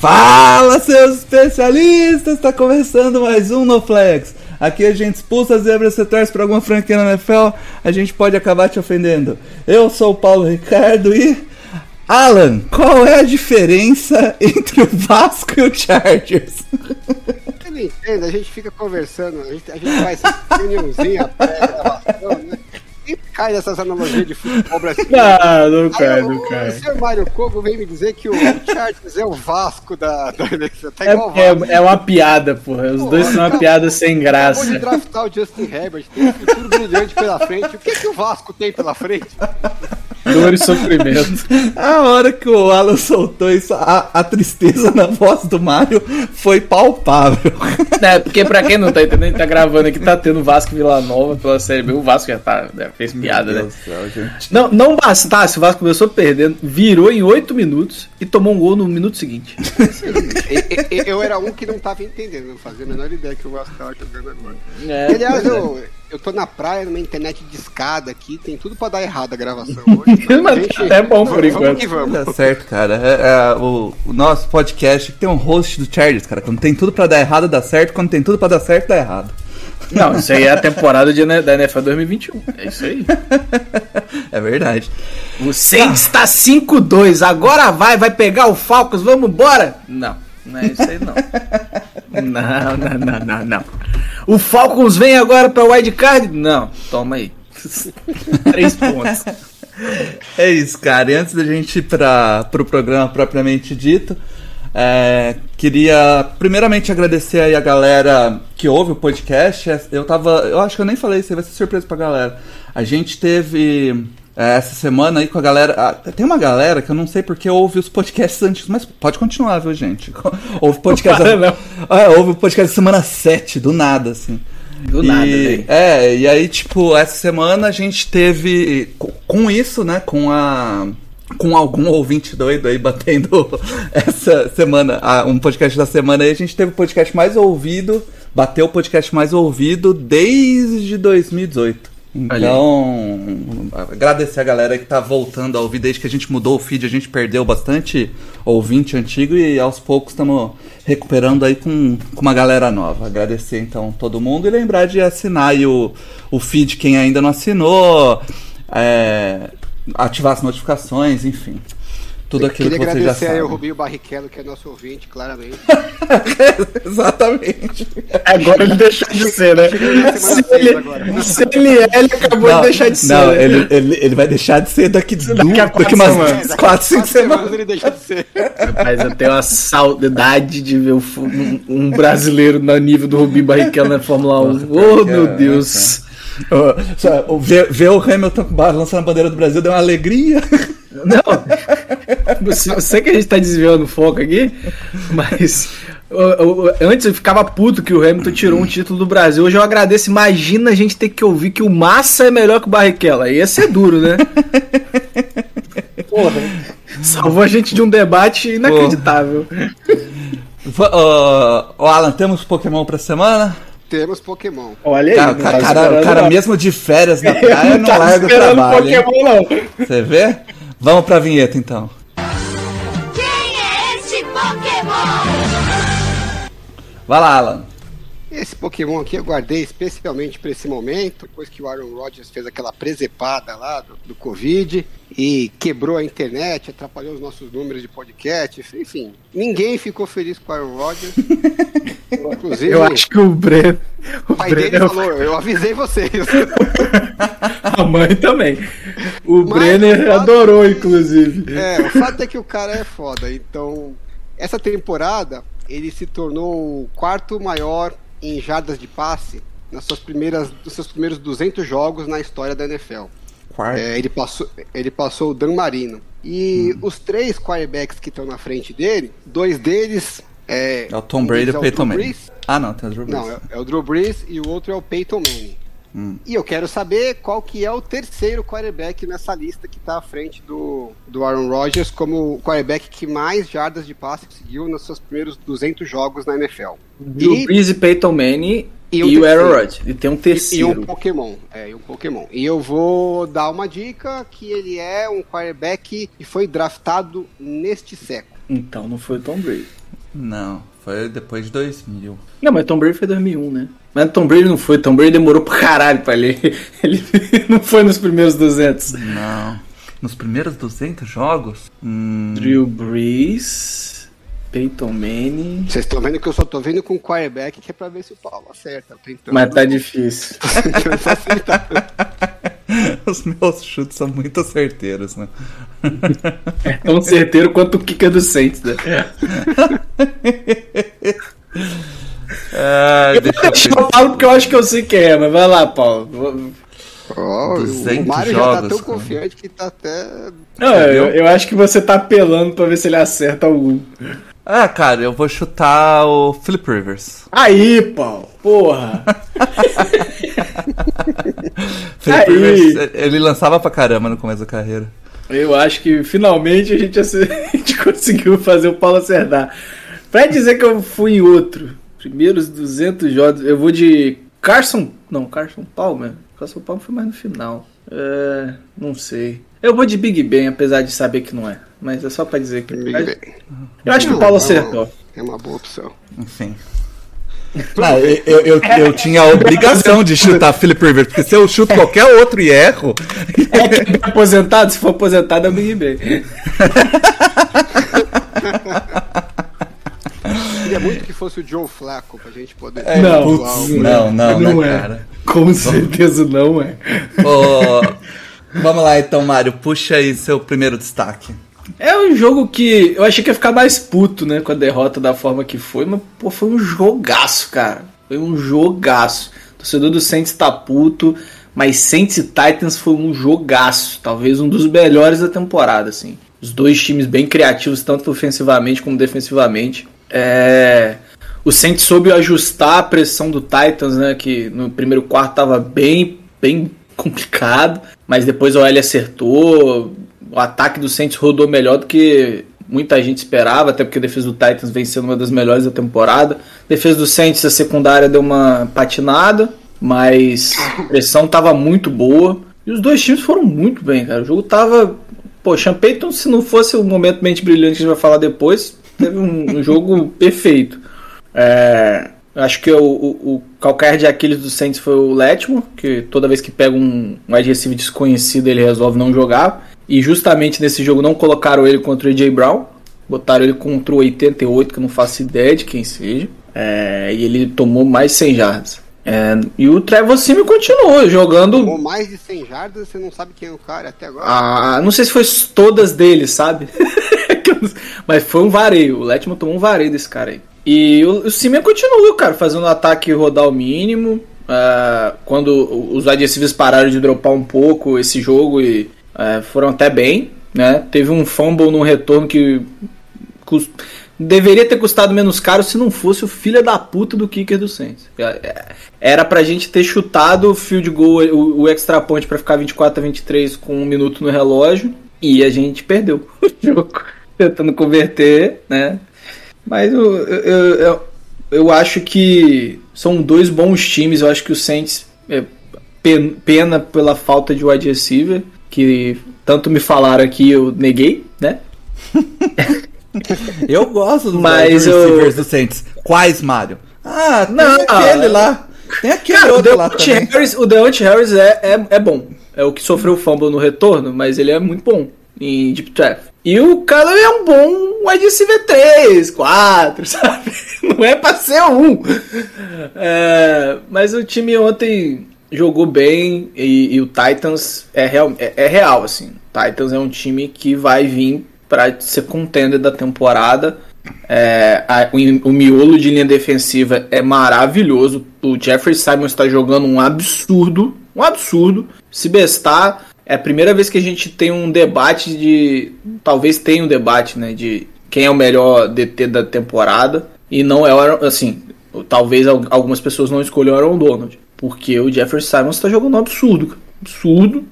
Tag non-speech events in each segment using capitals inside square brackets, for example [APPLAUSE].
Fala, seus especialistas! Está começando mais um No Flex. Aqui a gente expulsa as zebras, você torce para alguma franquia na NFL, a gente pode acabar te ofendendo. Eu sou o Paulo Ricardo e. Alan, qual é a diferença entre o Vasco e o Chargers? Eu não entendo, a gente fica conversando, a gente, a gente faz reuniãozinha [LAUGHS] pré-gravação, né? Cai nessas analogias de futebol brasileiro. Não, [LAUGHS] não Aí cai, o- não cai. O senhor Mário Kogo vem me dizer que o Chargers é o Vasco da, da eleição. Tá É, é, é uma piada, porra. Os dois são uma piada sem graça. draftar o Justin Herbert, tem um futuro brilhante pela frente. O que, que o Vasco tem pela frente? Dor e sofrimento. [LAUGHS] A hora que o Alan soltou isso, a, a tristeza na voz do Mário foi palpável. [LAUGHS] É, porque pra quem não tá entendendo, tá gravando aqui, tá tendo Vasco Vila Nova pela Série B. O Vasco já tá, né, fez piada, né? Céu, gente. Não, não bastasse, o Vasco começou perdendo, virou em 8 minutos e tomou um gol no minuto seguinte. E- e- Eu era um que não tava entendendo, não fazia a menor ideia que o Vasco tava jogando agora. É, Aliás, é. eu, eu tô na praia, numa internet de escada aqui, tem tudo pra dar errado a gravação [LAUGHS] hoje. então, Mas é bom por enquanto. Vamos que vamos. Tá certo, cara. É, é, o, o nosso podcast tem um host do Chargers, cara. Quando tem tudo pra dar errado, dá certo. Quando tem tudo pra dar certo, dá errado. Não, isso aí é a [LAUGHS] temporada de, da NFL 2021. É isso aí. [LAUGHS] É verdade. O Saints tá 5-2, agora vai, vai pegar o Falcons, vamos embora? Não, não é isso aí não. Não, não, não, não, não. O Falcons vem agora pra wildcard? Não, toma aí. [LAUGHS] Três pontos. É isso, cara. E antes da gente ir para pro programa propriamente dito, é, queria primeiramente agradecer aí a galera que ouve o podcast. Eu tava. Eu acho que eu nem falei isso vai ser surpresa pra galera. A gente teve. É, essa semana aí com a galera. ah, tem uma galera que eu não sei porque ouve os podcasts antigos, mas pode continuar, viu, gente? [LAUGHS] Ouve podcast. Para, não. É, ouve o podcast semana 7, do nada, assim. Do E- nada, velho. É, e aí, tipo, essa semana a gente teve. co- Com isso, né? Com a. Com algum ouvinte doido aí batendo [LAUGHS] essa semana, um podcast da semana aí, a gente teve o podcast mais ouvido, bateu o podcast mais ouvido desde 2018. Então, agradecer a galera que tá voltando a ouvir desde que a gente mudou o feed, a gente perdeu bastante ouvinte antigo e aos poucos estamos recuperando aí com, com uma galera nova. Agradecer então todo mundo e lembrar de assinar o, o feed quem ainda não assinou, é, ativar as notificações, enfim. Tudo aquilo Queria que você já agradecer aí sabe. ao Rubinho Barrichello, que é nosso ouvinte, claramente. [LAUGHS] Exatamente. Agora ele deixou de ser, né? Se ele, se ele é, ele acabou de deixar de ser. Não, né? ele, ele, ele vai deixar de ser daqui, du- Daqui a daqui, quatro umas semanas. Daqui a 4, 5 quatro semanas. ele deixa de ser. Mas eu tenho uma saudade de ver um, um brasileiro no nível do Rubinho Barrichello na Fórmula 1. Oh, meu Deus. O- ver, ver o Hamilton balançando a bandeira do Brasil deu uma alegria. [LAUGHS] Não, você, eu sei que a gente tá desviando o foco aqui, mas o- o- antes eu ficava puto que o Hamilton tirou um título do Brasil. Hoje eu agradeço. Imagina a gente ter que ouvir que o Massa é melhor que o Barrichello. Aí ia ser duro, né? Porra. Salvou a gente de um debate inacreditável. Ó, ó, Alan, temos Pokémon pra semana? Temos Pokémon. Olha aí. Cara, não cara, tá cara, o cara não. mesmo de férias na [LAUGHS] praia não tava larga o trabalho. hein? Pokémon, não. Você vê? Vamos pra vinheta então. Quem é esse Pokémon? Vai lá, Alan. Esse Pokémon aqui eu guardei especialmente para esse momento, depois que o Aaron Rodgers fez aquela presepada lá do, do Covid e quebrou a internet, atrapalhou os nossos números de podcast, enfim. Ninguém ficou feliz com o Aaron Rodgers. [LAUGHS] Inclusive, Eu acho que o Breno. O pai dele Breno falou, eu avisei vocês. A mãe também. O Mas Brenner o fato- adorou, inclusive. É, o fato é que o cara é foda. Então, essa temporada, ele se tornou o quarto maior em jardas de passe nas suas primeiras, nos seus primeiros 200 jogos na história da NFL. quarto. É, ele, passou, ele passou o Dan Marino. E os três quarterbacks que estão na frente dele, dois deles. É, É o Tom um Brady e o é Peyton Manning. Ah, não, tem o Drew Brees. Não, é, é o Drew Brees e o outro é o Peyton Manning. Hum. E eu quero saber qual que é o terceiro quarterback nessa lista que está à frente do, do Aaron Rodgers como o quarterback que mais jardas de passe conseguiu nos seus primeiros 200 jogos na NFL. Drew E- Brees e Peyton Manning e e, um o Aaron terceiro. Rodgers. E tem um E terceiro. um Pokémon. É, e um Pokémon. E eu vou dar uma dica que ele é um quarterback que foi draftado neste século. Então não foi o Tom Brady. Não, foi depois de 2000. Não, mas Tom Brady foi 2001, né? Mas Tom Brady não foi. Tom Brady demorou pra caralho pra ele. [LAUGHS] Ele não foi nos primeiros 200. Não. Nos primeiros 200 jogos? Hum, Drew Brees, Peyton Manning. Vocês estão vendo que eu só tô vendo com o quarterback que é pra ver se o Paulo acerta. Mas tá difícil. acertar. [LAUGHS] [LAUGHS] os meus chutes são muito certeiros, né? É tão certeiro quanto o kicker do Saints, né? É, [LAUGHS] deixa eu Deixa ver. eu Paulo porque eu acho que eu sei quem é, mas vai lá, Paulo. Ó, o 200 Mário já tá jogos, tão cara. confiante que tá até. Não, eu, eu acho que você tá apelando pra ver se ele acerta algum. Ah, cara, eu vou chutar o Philip Rivers. Aí, Paulo, porra. [LAUGHS] Rivers, ele lançava pra caramba no começo da carreira. Eu acho que finalmente a gente, [LAUGHS] a gente conseguiu fazer o Paulo acertar. Pra dizer que eu fui em outro, primeiros 200 jogos, eu vou de Carson. Não, Carson Palmer. Carson Palmer foi mais no final. É, não sei. Eu vou de Big Ben, apesar de saber que não é. Mas é só pra dizer que. Big Ben. Eu acho que o Paulo não, acertou. É uma boa opção. Enfim. Não, eu, eu, eu, eu tinha a obrigação de chutar Philip Rivers, porque se eu chuto qualquer outro e erro. É aposentado? Se for aposentado, é o Big Ben. Queria muito que fosse o Joe Flacco pra gente poder. Não. Putz, não, não, Não né, é. cara? Com certeza não é. Ô, vamos lá então, Mário, puxa aí seu primeiro destaque. É um jogo que eu achei que ia ficar mais puto, né, com a derrota da forma que foi, mas pô, foi um jogaço, cara. Foi um jogaço. O torcedor do Saints tá puto, mas Saints e Titans foi um jogaço, talvez um dos melhores da temporada, assim. Os dois times bem criativos, tanto ofensivamente como defensivamente. É... O Saints soube ajustar a pressão do Titans, né, que no primeiro quarto tava bem, bem complicado, mas depois o L acertou, o ataque do Saints rodou melhor do que muita gente esperava, até porque a defesa do Titans vem sendo uma das melhores da temporada. A defesa do Saints, a secundária deu uma patinada, mas a pressão tava muito boa. E os dois times foram muito bem, cara. O jogo tava. Pô, Sean Payton, se não fosse o momento mente brilhante que a gente vai falar depois, teve um, um jogo [LAUGHS] perfeito. É, acho que o, o, o calcanhar de Aquiles do Saints foi o Letmo, que toda vez que pega um, um wide receiver desconhecido ele resolve não jogar. E justamente nesse jogo não colocaram ele contra o AJ Brown, botaram ele contra o 88, que eu não faço ideia de quem seja. É, e ele tomou mais 100 jardas. É, e o Trevor Simeon continuou jogando Tomou mais de 100 jardas, você não sabe quem é o cara até agora. ah, não sei se foi todas dele, sabe? [LAUGHS] Mas foi um vareio. O Letman tomou um vareio desse cara aí. E o, o Simeon continua, cara, fazendo o ataque rodar o mínimo. Ah, quando os receivers pararam de dropar um pouco esse jogo e ah, foram até bem, né? Teve um fumble no retorno que cus- deveria ter custado menos caro se não fosse o filho da puta do kicker do Saints. É, é, Era pra gente ter chutado o field goal, o, o extra point pra ficar 24 a 23 com um minuto no relógio e a gente perdeu [LAUGHS] o jogo tentando converter, né? Mas eu, eu, eu, eu acho que são dois bons times. Eu acho que o Saints é, pen- pena pela falta de wide receiver, que tanto me falaram aqui, eu neguei, né? [LAUGHS] Eu gosto dos Mas eu- receivers do Saints. Quais, Mário? Ah, tem Não, aquele lá. Tem aquele Cara, o outro lá Deontay também. Harris, o Deontay Harris é, é, é bom. É o que sofreu o fumble no retorno, mas ele é muito bom em deep trap. E o cara é um bom wide receiver 3, 4, sabe? Não é pra ser um. É, mas o time ontem jogou bem e, e o Titans é real, é, é real, assim. Titans é um time que vai vir pra ser contender da temporada. É, a- o, o miolo de linha defensiva é maravilhoso. O Jeffrey Simons está jogando um absurdo. Um absurdo. Se bestar, é a primeira vez que a gente tem um debate de. Talvez tenha um debate, né? De quem é o melhor DT da temporada. E não é, assim, talvez al- algumas pessoas não escolham o Aaron Donald. Porque o Jeffrey Simons tá jogando um absurdo. Absurdo.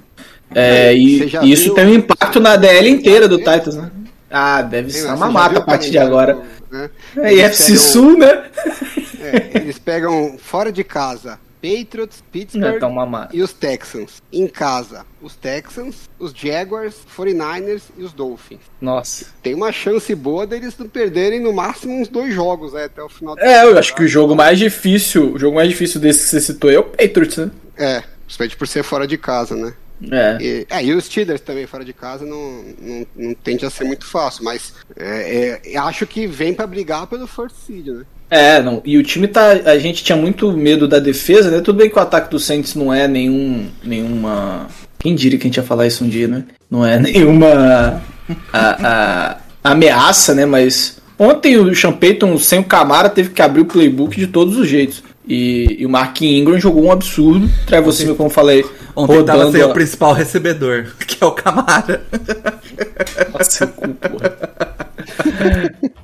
É, e e isso viu- tem um impacto na DL inteira do? Titans, né? Ah, deve ser uma mata a partir de calendário, agora. né? É, IFC pegam- Sul, né? é, eles pegam fora de casa Patriots, Pittsburgh É, tá e os Texans. Em casa, os Texans, os Jaguars, 49ers e os Dolphins. Nossa. Tem uma chance boa deles não perderem no máximo uns dois jogos né, até o final É, eu acho que o jogo mais difícil, o jogo mais difícil desse que você citou é o Patriots, né? É, principalmente por ser fora de casa, né? É. E, é, e os Steelers também fora de casa não, não, não tende a ser muito fácil, mas é, é, acho que vem pra brigar pelo first seed, né? É, não. E o time tá. A gente tinha muito medo da defesa, né? Tudo bem que o ataque do Saints não é nenhum. nenhuma. Quem diria que a gente ia falar isso um dia, né? Não é [LAUGHS] nenhuma. a- a- ameaça, né? Mas. Ontem o Sean Payton, sem o Camara, teve que abrir o playbook de todos os jeitos. E, e o Mark Ingram jogou um absurdo. Trevor Simeon, como eu falei, Ontem tava rodando. sem a- o principal recebedor, [LAUGHS] que é o Camara. Nossa, cu, porra. [LAUGHS]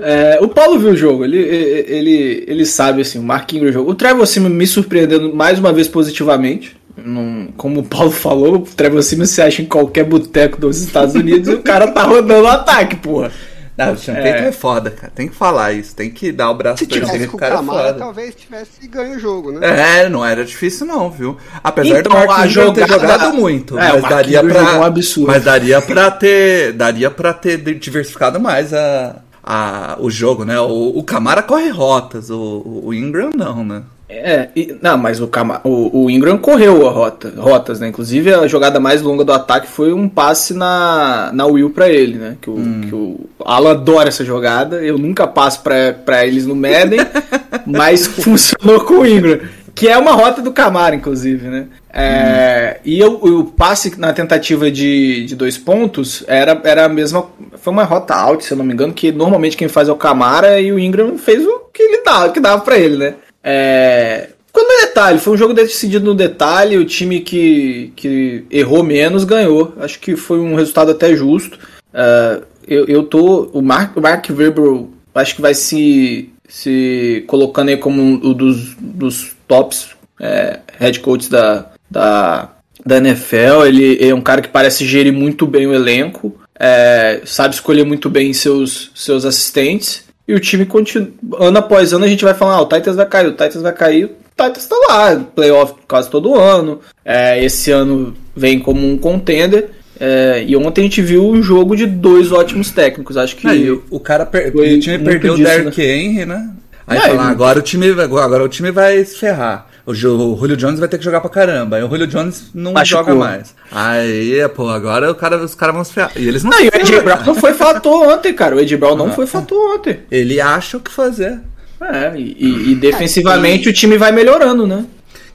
É, o Paulo viu o jogo, ele, ele, ele sabe assim, o Mark Ingram jogou. O Trevor Simeon me surpreendendo mais uma vez positivamente. Não- como o Paulo falou, o Trevor Simeon se acha em qualquer boteco dos Estados Unidos e o cara tá rodando o ataque, porra. Não, o Sean É. É foda, cara. Tem que falar isso. Tem que dar o braço Se pra ele. com O o cara é Camara, foda. talvez tivesse ganho o jogo, né? É, não era difícil não, viu? Apesar Então, do Mark a Ingram ter jogada- jogado muito, É, o mas daria pra jogou um absurdo. mas daria para ter, daria para ter diversificado mais a, a o jogo, né? O, o Camara corre rotas, o, o Ingram não, né? É, e- não, mas o, Cama- o, o Ingram correu a rota, rotas, né? Inclusive a jogada mais longa do ataque foi um passe na, na Will pra ele, né? Que o, que o Alan adora essa jogada. Eu nunca passo pra, pra eles no Madden, [LAUGHS] mas funcionou com o Ingram. Que é uma rota do Camara, inclusive, né? É, E o, o passe na tentativa de, de dois pontos era, era a mesma. Foi uma rota out, se eu não me engano, que normalmente quem faz é o Camara e o Ingram fez o que ele dava, que dava pra ele, né? É, ficou no detalhe, foi um jogo decidido no detalhe, o time que, que errou menos ganhou. Acho que foi um resultado até justo. É, eu, eu tô. O Mark, Mark Verber acho que vai se, se colocando aí como um dos, dos tops é, head coaches da, da, da NFL. Ele é um cara que parece gerir muito bem o elenco, é, sabe escolher muito bem seus, seus assistentes. E o time continua. Ano após ano a gente vai falar: ah, o Titans vai cair, o Titans vai cair. O Titans tá lá, playoff quase todo ano. É, esse ano vem como um contender. É, e ontem a gente viu um jogo de dois ótimos técnicos. Acho que. Aí, o, o cara per- o time perdeu o disso, Derrick Henry, né? Aí É, fala, ele- agora o time agora o time vai se ferrar. O, Julio Jones vai ter que jogar pra caramba. Aí o Julio Jones não Machucou. joga mais. Aí, pô, agora o cara, os caras vão se ferrar. E eles não, Não, e o Ed Brown não foi fator ontem, cara. O Ed Brown não foi fator ontem. Ele acha o que fazer. É, e, e- e defensivamente o time vai melhorando, né?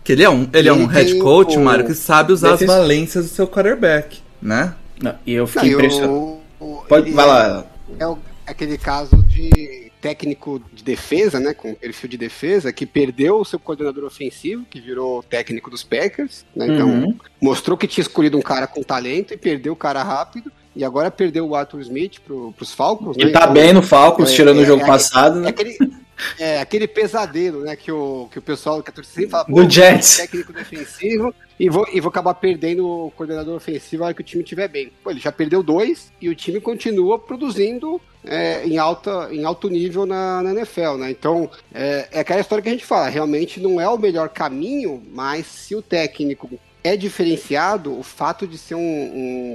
Que ele é um, ele é um head coach, o- Mário, que sabe usar Defensi- as valências do seu quarterback, né? Não, e eu fiquei e impressionado. Pode, ele vai lá. É o- aquele caso de técnico de defesa, né, com perfil de defesa, que perdeu o seu coordenador ofensivo, que virou técnico dos Packers, né, então Uhum. mostrou que tinha escolhido um cara com talento e perdeu o cara rápido, e agora perdeu o Arthur Smith pro, pros Falcons, né, Ele tá então- bem no Falcons, É, tirando o é, jogo é, passado, É né? aquele, é aquele pesadelo, né? Que o, que o pessoal que a torcida sempre fala, Do Jets. técnico defensivo e vou, e vou acabar perdendo o coordenador ofensivo na hora que o time estiver bem. Pô, ele já perdeu dois e o time continua produzindo é, em, alta, em alto nível na, na NFL, né? Então, é, é aquela história que a gente fala, realmente não é o melhor caminho, mas se o técnico é diferenciado, o fato de ser um,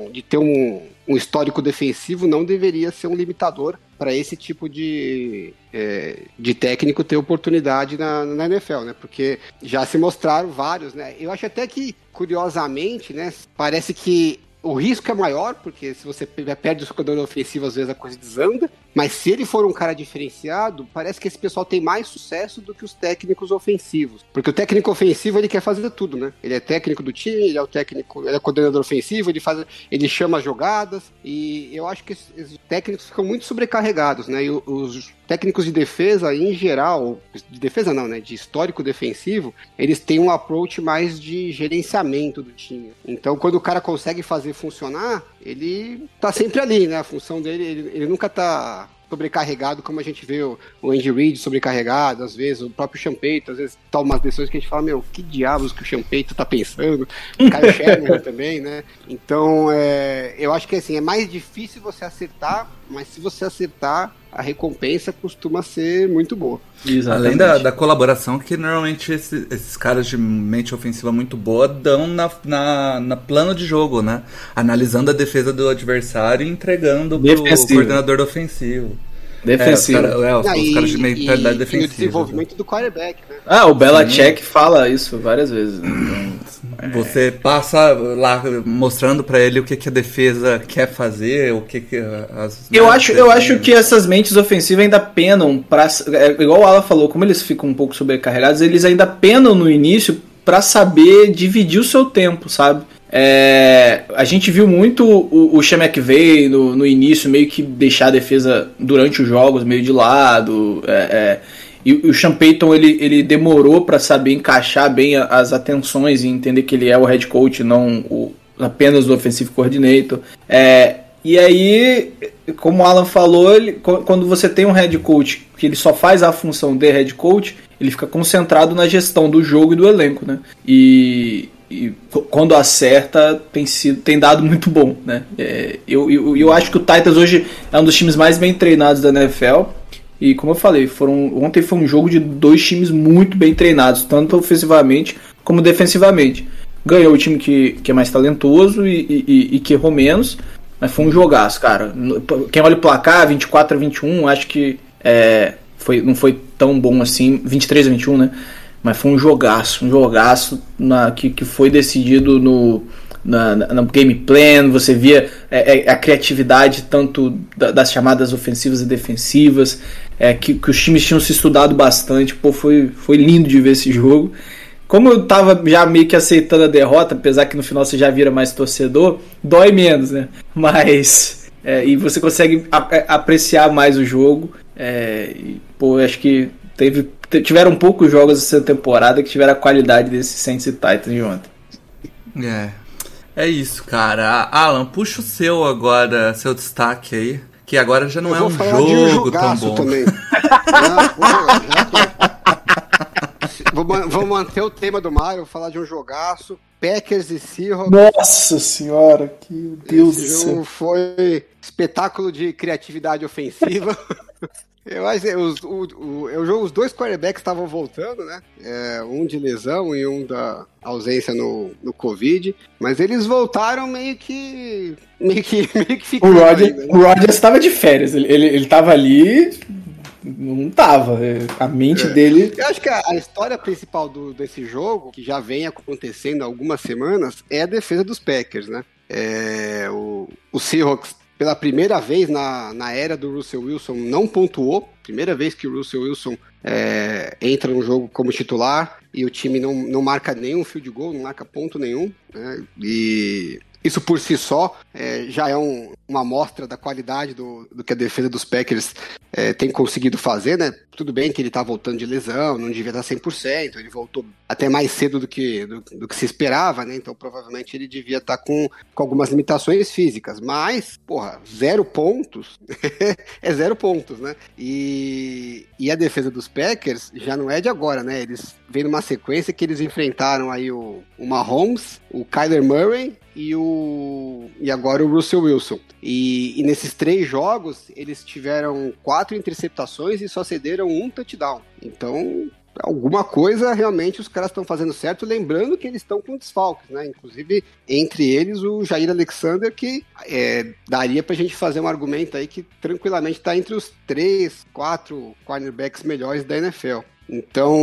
um- de ter um, um histórico defensivo não deveria ser um limitador para esse tipo de, é, de técnico ter oportunidade na, na NFL, né? Porque já se mostraram vários, né? Eu acho até que, curiosamente, né? Parece que o risco é maior, porque se você pe- perde o coordenador ofensivo, às vezes a coisa desanda. Mas se ele for um cara diferenciado, parece que esse pessoal tem mais sucesso do que os técnicos ofensivos. Porque o técnico ofensivo, ele quer fazer tudo, né? Ele é técnico do time, ele é o técnico, ele é coordenador ofensivo, ele faz, ele chama jogadas, e eu acho que esses técnicos ficam muito sobrecarregados, né? E os técnicos de defesa, em geral, de defesa não, né? De histórico defensivo, eles têm um approach mais de gerenciamento do time. Então, quando o cara consegue fazer funcionar, ele tá sempre ali, né? A função dele, ele, ele nunca tá sobrecarregado, como a gente vê o, o Andy Reid sobrecarregado, às vezes, o próprio Champeito, às vezes tá umas decisões que a gente fala, meu, que diabos que o Champeito tá pensando, o Kyle [LAUGHS] Sherman também, né? Então, é, eu acho que assim, é mais difícil você acertar, mas se você acertar, a recompensa costuma ser muito boa. Além da, da colaboração que normalmente esse- esses caras de mente ofensiva muito boa dão na, na, na plano de jogo, né? Analisando a defesa do adversário e entregando pro Defensivo. coordenador ofensivo. Defensivo. É, os, cara- é, os- Ah, os e- caras de mentalidade e- defensiva. E o desenvolvimento do quarterback, né? Ah, o Belichick fala isso várias vezes. né? Então, Você passa lá mostrando pra ele o que, que a defesa quer fazer, o que, que as. Eu né, acho, eu acho que essas mentes ofensivas ainda penam para igual o Alan falou, como eles ficam um pouco sobrecarregados, eles ainda penam no início pra saber dividir o seu tempo, sabe? É, a gente viu muito o, o McVay no, no início meio que deixar a defesa durante os jogos meio de lado. é, é, e o Sean Payton ele, ele demorou pra saber encaixar bem as atenções e entender que ele é o head coach, não o, apenas o offensive coordinator. É, e aí, como o Alan falou, ele- qu- quando você tem um head coach que ele só faz a função de head coach, ele fica concentrado na gestão do jogo e do elenco, né? E, e qu- quando acerta tem sido tem dado muito bom, né? É, eu, eu, eu acho que o Titans hoje é um dos times mais bem treinados da NFL. E como eu falei, foram, ontem foi um jogo de dois times muito bem treinados, tanto ofensivamente como defensivamente. Ganhou o time que, que é mais talentoso e, e- e- que errou menos, mas foi um jogaço, cara. Quem olha o placar, 24 a 21, acho que é, foi, não foi tão bom assim, 23 a 21, né? Mas foi um jogaço, um jogaço na, que, que foi decidido no, na, na- no game plan, você via é, é, a criatividade tanto da- das chamadas ofensivas e defensivas, é, que, que os times tinham se estudado bastante, pô, foi, foi lindo de ver esse jogo. Como eu tava já meio que aceitando a derrota, apesar que no final você já vira mais torcedor, dói menos, né? [LAUGHS] Mas. é, e você consegue a- apreciar mais o jogo. É, e, pô, acho que teve, tiveram poucos jogos essa temporada que tiveram a qualidade desse Saints e Titans de ontem. É. É isso, cara. Alan, puxa o seu agora, seu destaque aí. Que agora já não Eu é um de um jogo tão bom. também. [LAUGHS] [LAUGHS] Vou, vou manter o tema do Mario, vou falar de um jogaço. Packers e Seahawks. Nossa senhora, que Deus Esse jogo foi espetáculo de criatividade ofensiva. [LAUGHS] Eu acho que os, o, o, eu jogo, os dois quarterbacks estavam voltando, né? É, um de lesão e um da ausência no, no Covid. Mas eles voltaram meio que. meio que, [LAUGHS] meio que O ficando. Roger, ainda, né? o Rodgers estava de férias, ele, ele, ele tava ali, não tava, é, a mente dele... Eu acho que a, a história principal do, desse jogo, que já vem acontecendo há algumas semanas, é a defesa dos Packers, né? É, o, o Seahawks, pela primeira vez na, na era do Russell Wilson, não pontuou. Primeira vez que o Russell Wilson é, entra no jogo como titular e o time não, não marca nenhum field goal, não marca ponto nenhum. Né? E isso por si só é, já é um- uma amostra da qualidade do, do que a defesa dos Packers é, tem conseguido fazer, né? Tudo bem que ele tá voltando de lesão, não devia estar 100%, ele voltou até mais cedo do que, do, do que se esperava, né? Então provavelmente ele devia estar com, com algumas limitações físicas, mas, porra, zero pontos [LAUGHS] é zero pontos, né? E, e a defesa dos Packers já não é de agora, né? Eles vêm numa sequência que eles enfrentaram aí o, o Mahomes, o Kyler Murray e o e agora o Russell Wilson. E, e nesses três jogos eles tiveram quatro interceptações e só cederam um touchdown. Então alguma coisa realmente os caras estão fazendo certo, lembrando que eles estão com desfalques, né? Inclusive, entre eles, o Jair Alexander, que é, daria pra gente fazer um argumento aí que tranquilamente está entre os três, quatro cornerbacks melhores da NFL. Então,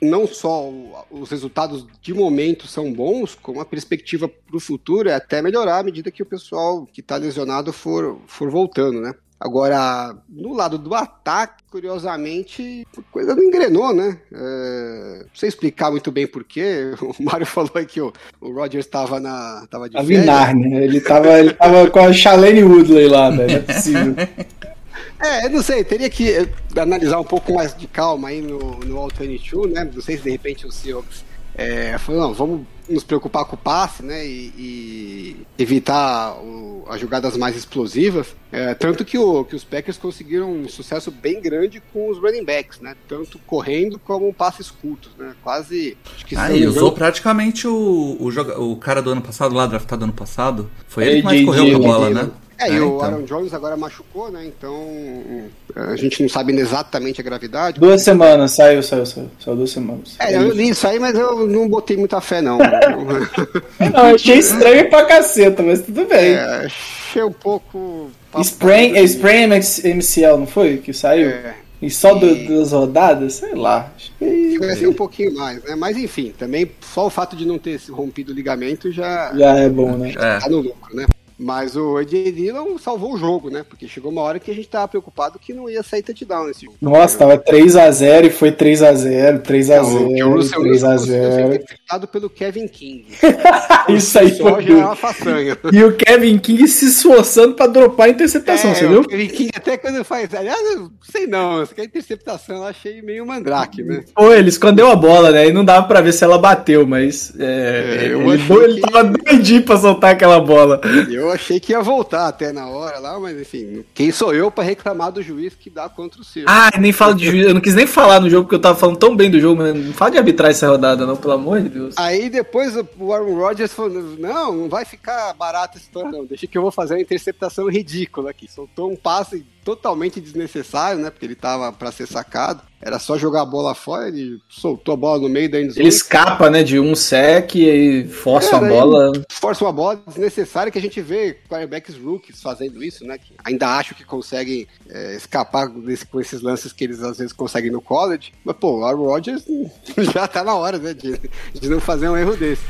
não só os resultados de momento são bons, como a perspectiva para o futuro é até melhorar à medida que o pessoal que está lesionado for, for voltando, né? Agora, no lado do ataque, curiosamente, a coisa não engrenou, né? É, não sei explicar muito bem porquê. [LAUGHS] O Mário falou aí que o, o Rogers estava na. Tava de A férias. Vinar, né? Ele tava, ele tava com a Charlene Woodley lá, velho. Não é possível. [LAUGHS] É, eu não sei, teria que eh, analisar um pouco mais de calma aí no, no All 22, né? Não sei se de repente o Seahawks é, falou, não, vamos nos preocupar com o passe, né? E, e evitar o- as jogadas mais explosivas. É, tanto que, o, que os Packers conseguiram um sucesso bem grande com os running backs, né? Tanto correndo como passes curtos, né? Quase. Acho que Ah, e usou praticamente o, o, joga- o cara do ano passado lá, draftado ano passado. Foi ele que mais correu com a bola, né? É, e É, o então. Aaron Jones agora machucou, né? Então a gente não sabe exatamente a gravidade. Duas semanas, saiu, saiu, saiu. Só duas semanas. É, eu li isso aí, mas eu não botei muita fé, não. [LAUGHS] Não, eu achei estranho pra caceta, mas tudo bem. é, achei um pouco. Sprain, é Sprain MCL, não foi? Que saiu? É, E só do- E- duas rodadas? Sei lá. Vai ser um pouquinho mais, né? Mas enfim, também só o fato de não ter se rompido o ligamento já, Já é bom, né? É. tá no lucro, né? Mas o AJ Dillon salvou o jogo, né? Porque chegou uma hora que a gente tava preocupado que não ia sair touchdown nesse jogo. Nossa, tava 3x0 e foi 3x0, 3x0, Não, que o Russell Wilson conseguiu ser 3x0. interceptado pelo Kevin King. [LAUGHS] Isso aí Só foi já é uma façanha. E o Kevin King se esforçando pra dropar a interceptação, É, você viu? O Kevin King até quando faz. Aliás, eu sei não, essa interceptação eu achei meio mandrake, né? Pô, ele escondeu a bola, né? E não dava pra ver se ela bateu, mas é, É, ele, ele que- tava doidinho pra soltar aquela bola. Eu achei que ia voltar até na hora lá, mas enfim, quem sou eu pra reclamar do juiz que dá contra o Ciro? Ah, nem falo de juiz, eu não quis nem falar no jogo porque eu tava falando tão bem do jogo, mas não fala de arbitrar essa rodada, não, pelo amor de Deus. Aí depois o Aaron Rodgers falou: não, não vai ficar barata essa história, não. Deixa que eu vou fazer uma interceptação ridícula aqui. Soltou um passe totalmente desnecessário, né? Porque ele tava pra ser sacado. Era só jogar a bola fora, ele soltou a bola no meio da endzone. Ele escapa, né, de um sec e aí força É, a daí bola. Força uma bola desnecessária que a gente vê quarterbacks rookies fazendo isso, né? Que ainda acho que conseguem é, escapar desse- com esses lances que eles às vezes conseguem no college. Mas, pô, o Aaron Rodgers [LAUGHS] já tá na hora, né? De, de não fazer um erro desse.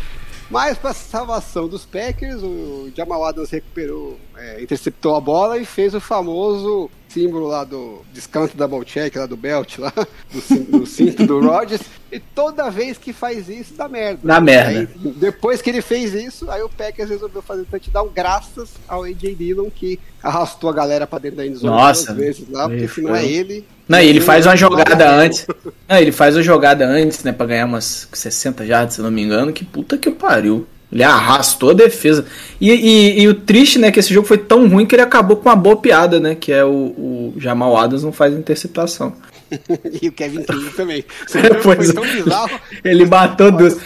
Mas para salvação dos Packers, o Jamal Adams recuperou, é, interceptou a bola e fez o famoso símbolo lá do descanso double check, lá do belt, lá, do, do [LAUGHS] cinto do Rodgers. E toda vez que faz isso, dá merda. Dá merda. Aí, depois que ele fez isso, aí o Packers resolveu fazer touchdown graças ao AJ Dillon, que arrastou a galera pra dentro da endzone Nossa, duas vezes lá, porque se não é ele... Não, e ele faz uma jogada antes. Não, ele faz uma jogada antes, né, pra ganhar umas 60 jardas, se não me engano, que puta que pariu. Ele arrastou a defesa. E, e- e o triste, né, que esse jogo foi tão ruim que ele acabou com uma boa piada, né, que é o, o Jamal Adams não faz interceptação. [LAUGHS] e o Kevin King também. [LAUGHS] Pois foi é. tão bizarro. Ele matou duas.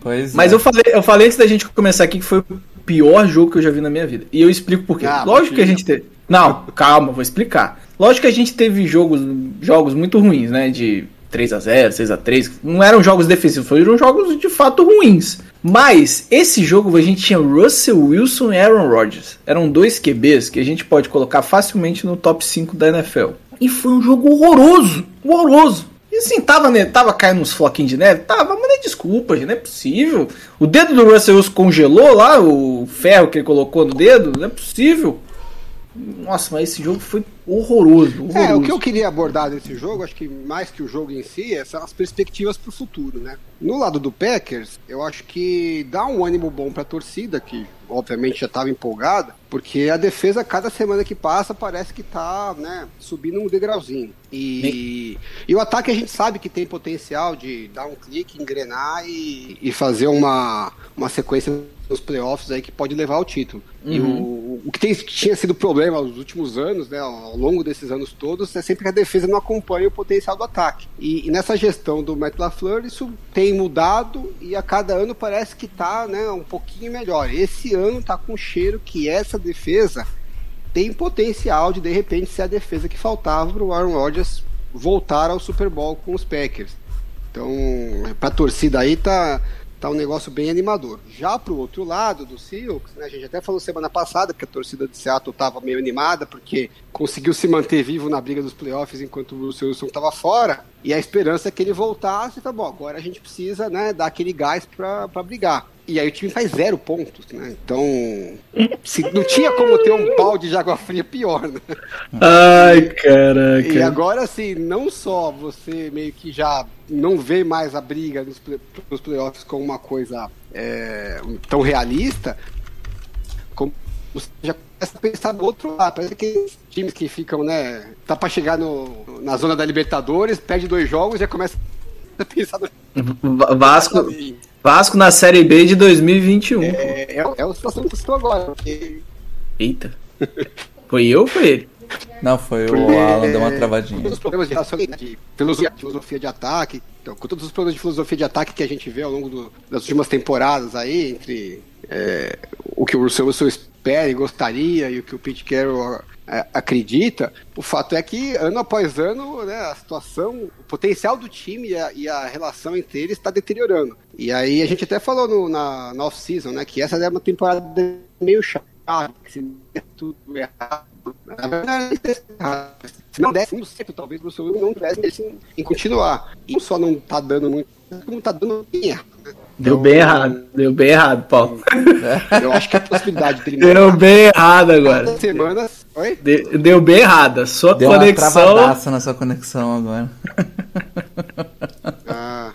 Pois Mas é. eu falei, eu falei antes da gente começar aqui que foi o pior jogo que eu já vi na minha vida. E eu explico por quê. Ah, Lógico que a gente teve. Não, calma, vou explicar. Lógico que a gente teve jogos, jogos muito ruins, né? De 3 a 0 6 a 3 Não eram jogos defensivos, foram jogos de fato ruins. Mas esse jogo a gente tinha Russell Wilson e Aaron Rodgers. Eram dois QBs que a gente pode colocar facilmente no top 5 da NFL. E foi um jogo horroroso, horroroso. E assim, tava, né, tava caindo uns floquinhos de neve? Tava, mas não é desculpa, gente, não é possível. O dedo do Russell Wilson congelou lá, o ferro que ele colocou no dedo, não é possível. Nossa, mas esse jogo foi horroroso, horroroso. É, o que eu queria abordar desse jogo, acho que mais que o jogo em si, é- são as perspectivas pro futuro, né? No lado do Packers, eu acho que dá um ânimo bom pra torcida, que obviamente já estava empolgada, porque a defesa, cada semana que passa, parece que tá, né, subindo um degrauzinho. E, e o ataque a gente sabe que tem potencial de dar um clique, engrenar e, e fazer uma, uma sequência nos playoffs aí que pode levar ao título. E o, o que tem- tinha sido problema nos últimos anos, né, ao longo desses anos todos, é sempre que a defesa não acompanha o potencial do ataque. E, e nessa gestão do Matt LaFleur, isso tem mudado e a cada ano parece que tá né, um pouquinho melhor. Esse ano tá com cheiro que essa defesa tem potencial de de repente ser a defesa que faltava para o Aaron Rodgers voltar ao Super Bowl com os Packers. Então, para a torcida aí tá tá um negócio bem animador. Já pro outro lado do Seahawks, né, a gente até falou semana passada que a torcida de Seattle estava meio animada porque conseguiu se manter vivo na briga dos playoffs enquanto o Russell Wilson estava fora e a esperança é que ele voltasse, tá bom, agora a gente precisa, né, dar aquele gás para brigar. e aí o time faz zero pontos, né? Então, se não tinha como ter um balde de água fria pior, né? Ai, caraca. E agora, assim, não só você meio que já não vê mais a briga nos, nos playoffs como uma coisa é, tão realista, como você já começa a pensar do outro lado. Parece que times que ficam, né? Tá pra chegar no, na zona da Libertadores, perde dois jogos e já começa a pensar no. Va- Vasco, Vasco na Série B de 2021. É, é, é a situação que estou agora. Eita. Foi eu ou foi ele? Não, foi Porque, o Alan, deu uma travadinha. Todos os problemas de relação de filosofia, filosofia de ataque, então, com todos os problemas de filosofia de ataque que a gente vê ao longo do- das últimas temporadas aí, entre é, o que o Russell Wilson espera e gostaria e o que o Pete Carroll é, acredita, o fato é que ano após ano né, a situação, o potencial do time e a, e a relação entre eles está deteriorando. E aí a gente até falou no- na, na off-season, né, que essa é uma temporada meio chata, que se der tudo errado. Na verdade, se não desse muito certo, talvez o Wilson não tivesse em, em continuar. E não só não tá dando muito, como tá dando bem errado. Deu Então, bem errado. Deu bem errado, Paulo. Eu acho que a possibilidade dele [LAUGHS] Deu bem errado agora. Semanas. Oi? De- Deu bem errada. Sua Deu uma conexão. travadaça na sua conexão agora. Ah,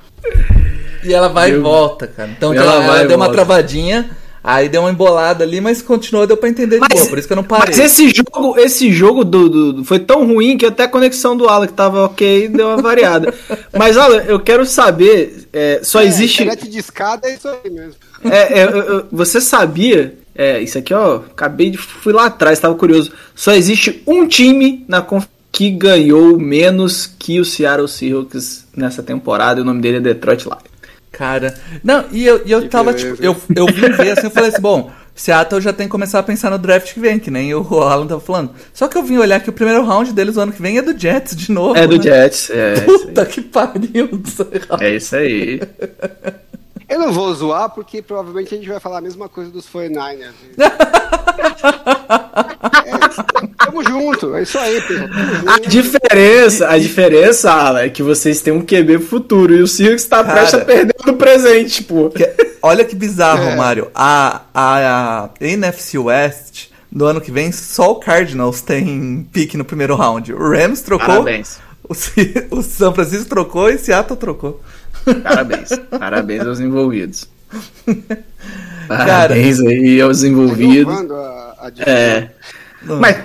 E ela vai Deu- e volta, cara. Então Ela ela, vai e deu uma volta. travadinha, aí deu uma embolada ali, mas continuou, deu pra entender de Mas- boa, por isso que eu não parei. Mas esse jogo, esse jogo do, do- do- foi tão ruim que até a conexão do Alan que tava ok deu uma variada. [LAUGHS] Mas Alan, eu quero saber, é, só existe. Internet de escada é isso aí mesmo. É, é, eu- eu- você sabia? É, isso aqui, ó, acabei de. Fui lá atrás, tava curioso. Só existe um time na conf- que ganhou menos que o Seattle Seahawks nessa temporada, e o nome dele é Detroit Lions. Cara, não, e eu, e eu Que tava, beleza. tipo, eu, eu vim ver assim, eu falei assim, bom, Seattle já tem que começar a pensar no draft que vem, que nem o [LAUGHS] Alan tava falando. Só que eu vim olhar que o primeiro round deles o ano que vem é do Jets de novo. É do né? Jets, é, aí. Puta que pariu. é isso aí. Eu não vou zoar porque provavelmente a gente vai falar a mesma coisa dos 49ers. [LAUGHS] é, tamo junto, é isso aí. A diferença, a diferença, Alan, é que vocês têm um QB futuro e o Seahawks tá Cara. prestes a perder no presente, pô. Que- Olha que bizarro, É. Mário. A, a, a NFC West, no ano que vem, só o Cardinals tem pique no primeiro round. O Rams trocou. Parabéns. O, o São Francisco trocou e Seattle trocou. Parabéns. Parabéns aos envolvidos. Cara. Parabéns aí aos envolvidos. A, a divisão. É. Mas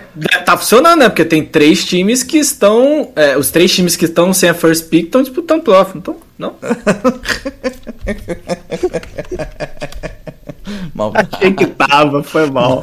tá funcionando, né? Porque tem três times que estão. é, os três times que estão sem a first pick estão disputando playoff, não estão? Não? [LAUGHS] Maldade. Achei que tava, foi mal.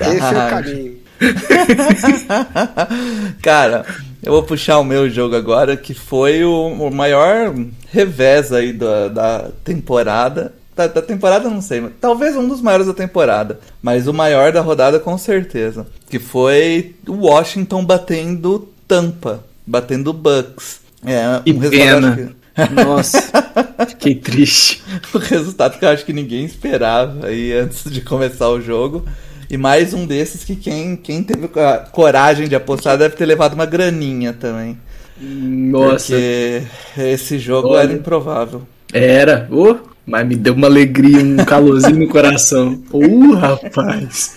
Esse é o caminho. [LAUGHS] Cara, eu vou puxar o meu jogo agora, que foi o, o maior revés aí da, da temporada. Da, da temporada não sei, mas talvez um dos maiores da temporada. Mas o maior da rodada com certeza. Que foi o Washington batendo Tampa, batendo Bucks. É, Que um resultado pena. que- Nossa, [LAUGHS] fiquei triste. o resultado que eu acho que ninguém esperava aí antes de começar o jogo. E mais um desses que quem, quem teve a coragem de apostar deve ter levado uma graninha também. Nossa, Porque esse jogo Olha. era improvável. era. Ô, mas me deu uma alegria, um calorzinho no coração. [LAUGHS] Uh, rapaz.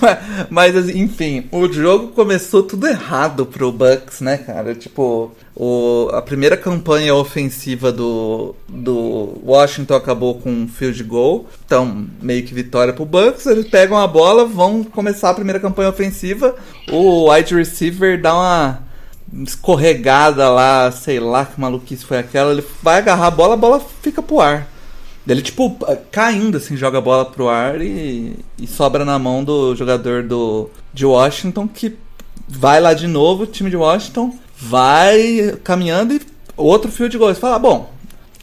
Mas, mas, assim, enfim, o jogo começou tudo errado pro Bucks, né, cara? Tipo, o, a primeira campanha ofensiva do, do Washington acabou com um field goal. Então, meio que vitória pro Bucks. Eles pegam a bola, vão começar a primeira campanha ofensiva. O wide receiver dá uma escorregada lá, sei lá que maluquice foi aquela. Ele vai agarrar a bola, a bola fica pro ar. Ele, tipo, caindo, assim, joga a bola pro ar e, e sobra na mão do jogador do, de Washington, que vai lá de novo, time de Washington, vai caminhando e outro field goal. Você fala, bom,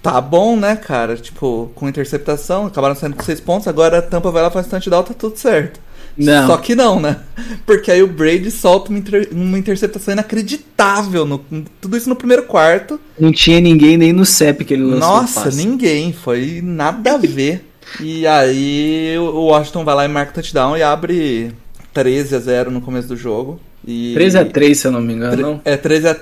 tá bom, né, cara? Tipo, com interceptação, acabaram saindo com seis pontos, agora a Tampa vai lá, faz touchdown, tá tudo certo. Não. Só que não, né? Porque aí o Brady solta uma, inter- uma interceptação inacreditável, no, tudo isso no primeiro quarto. Não tinha ninguém nem no CEP que ele lançou. Nossa, ninguém. Foi nada a ver. e aí o Washington vai lá e marca o touchdown e abre 13 a 0 no começo do jogo. E 13 a 3 se eu não me engano, não? É 13 a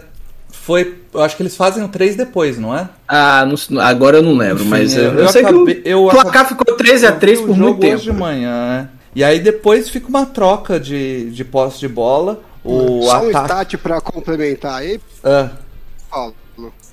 Foi. Eu acho que eles fazem o 3 depois, não é? Ah, não- agora eu não lembro, Enfim, mas eu, eu- eu eu sei acabei- que o eu placar acabei- ficou 13 a 3 Eu vi por muito tempo. hoje de manhã, é. E aí depois fica uma troca de, de posse de bola. O Só um ataque. stat pra complementar aí, Ah, Paulo.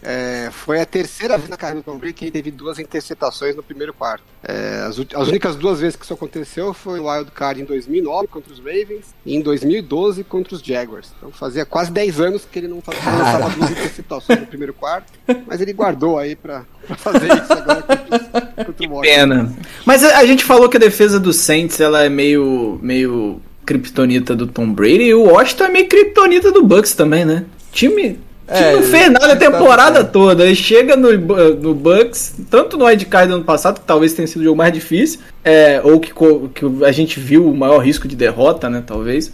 É, foi a terceira vez na carreira do Tom Brady que ele teve duas interceptações no primeiro quarto. É, as, as únicas duas vezes que isso aconteceu foi o Wild Card em 2009 contra os Ravens e em 2012 contra os Jaguars. Então fazia quase 10 anos que ele não lançava duas interceptações no primeiro quarto, mas ele guardou aí pra, pra fazer isso agora contra, contra o Washington. Pena. Mas a, a gente falou que a defesa do Saints ela é meio meio kryptonita do Tom Brady e o Washington é meio kryptonita do Bucks também, né? Time É, não fez nada a tá temporada certo. toda. Ele chega no, no Bucks, tanto no wildcard do ano passado, que talvez tenha sido o jogo mais difícil, é, ou que, que a gente viu o maior risco de derrota, né? Talvez.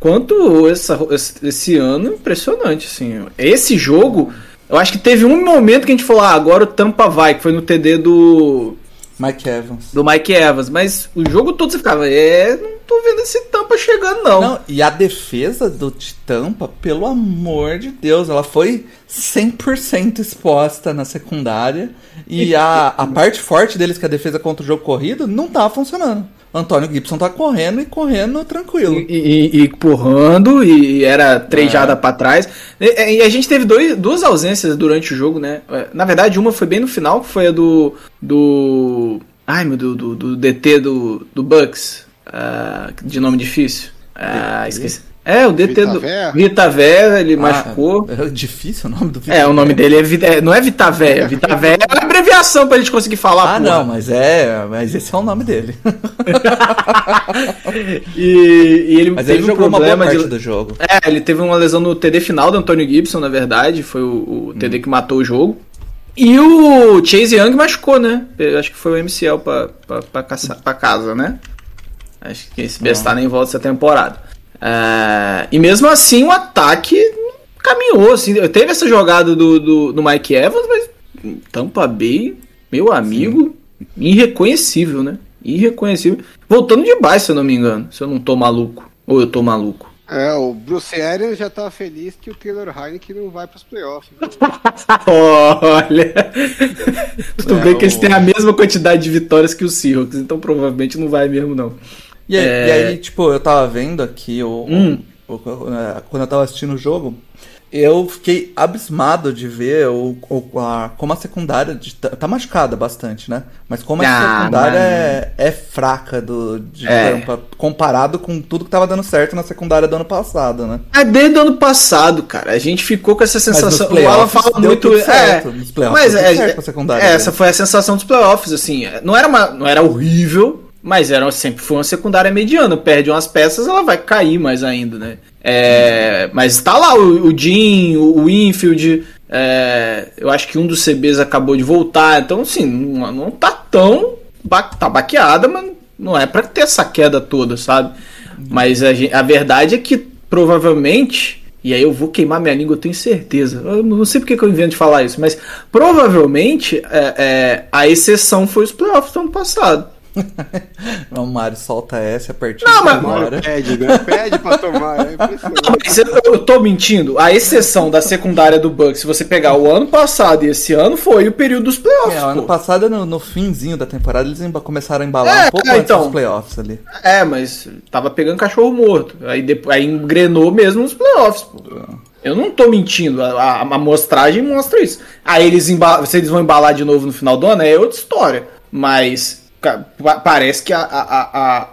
Quanto essa, esse esse ano, impressionante, assim. Esse jogo, eu acho que teve um momento que a gente falou, ah, agora o Tampa vai, que foi no TD do, Mike Evans. do Mike Evans, mas o jogo todo você ficava, é, não tô vendo esse Tampa chegando não. Não, e a defesa do de Tampa, pelo amor de Deus, ela foi 100% exposta na secundária. E a, a parte forte deles, que é a defesa contra o jogo corrido, não tá funcionando. Antônio Gibson tá correndo e correndo tranquilo. E, e- e empurrando, e era três É. pra trás. E, e a gente teve dois, duas ausências durante o jogo, né? É, Na verdade, uma foi bem no final, que foi a do. do. Ai meu, do, do, do DT do, do Bucks. ah, de nome difícil. Ah, esqueci. É, o DT Vita do. Véia? Vita Véia, ele Ah, machucou. É difícil o nome do É, o nome dele é, Vita- é, não é Vitavéia. Vitavéia é uma abreviação pra gente conseguir falar. Ah, porra. não, mas é. Mas esse é o nome dele. [LAUGHS] E, e ele Mas teve ele um jogou uma boa problema parte de, do jogo. É, ele teve uma lesão no TD final do Antônio Gibson, na verdade. Foi o, o TD que matou o jogo. E o Chase Young machucou, né? Eu Acho que foi o MCL pra, pra, pra, caça- pra casa, né? Acho que esse besta nem volta essa temporada. É, e mesmo assim, o ataque caminhou. Assim, teve essa jogada do, do, do Mike Evans, mas Tampa Bay, meu amigo, irreconhecível, né? Irreconhecível. Voltando de baixo, se eu não me engano. Se eu não tô maluco. Ou eu tô maluco. É, o Bruce Arians já tá feliz que o Taylor Heineken não vai pros playoffs. viu? [LAUGHS] Olha. Tudo É, bem que eles o- têm a mesma quantidade de vitórias que os Seahawks, então provavelmente não vai mesmo, não. E aí, É. e aí, tipo, eu tava vendo aqui o, Hum. o- o- é, quando eu tava assistindo o jogo, eu fiquei abismado de ver o, o- a- como a secundária de- tá, machucada bastante, né? Mas como a Ah, secundária mas- é, é fraca do, de É. Tampa comparado com tudo que tava dando certo na secundária do ano passado, né? Ah, desde o ano passado, cara, a gente ficou com essa sensação. Alan playoffs fala muito. é, certo, nos playoffs mas é, certo é, secundária é, deles. essa foi a sensação dos playoffs, assim. Não era, uma, não era horrível, mas era, sempre foi uma secundária mediana. Perde umas peças, ela vai cair mais ainda, né? É, mas tá lá o, o Jim, o Winfield. é, eu acho que um dos CBs acabou de voltar. Então, assim, não, não tá tão. ba- Tá baqueada, mas não é pra ter essa queda toda, sabe? Mas a, a verdade é que provavelmente. E aí eu vou queimar minha língua, eu tenho certeza. Eu não sei porque que eu invento de falar isso, mas provavelmente é, é, a exceção foi os playoffs do ano passado. [LAUGHS] O Mário solta essa a partir Não, de mas- agora. Pede, né? Pede pra tomar. É. Não, mas eu, eu tô mentindo. A exceção da secundária do Bucks, se você pegar o ano passado e esse ano, foi o período dos playoffs. É, pô. ano passado, no, no finzinho da temporada, eles começaram a embalar É, um pouco é, antes então. dos playoffs ali. É, mas tava pegando cachorro morto. Aí, depois, aí engrenou mesmo nos playoffs, pô. Eu não tô mentindo, a, a, a amostragem mostra isso. Aí eles emba- se eles vão embalar de novo no final do ano, é outra história. Mas parece que a, a- a-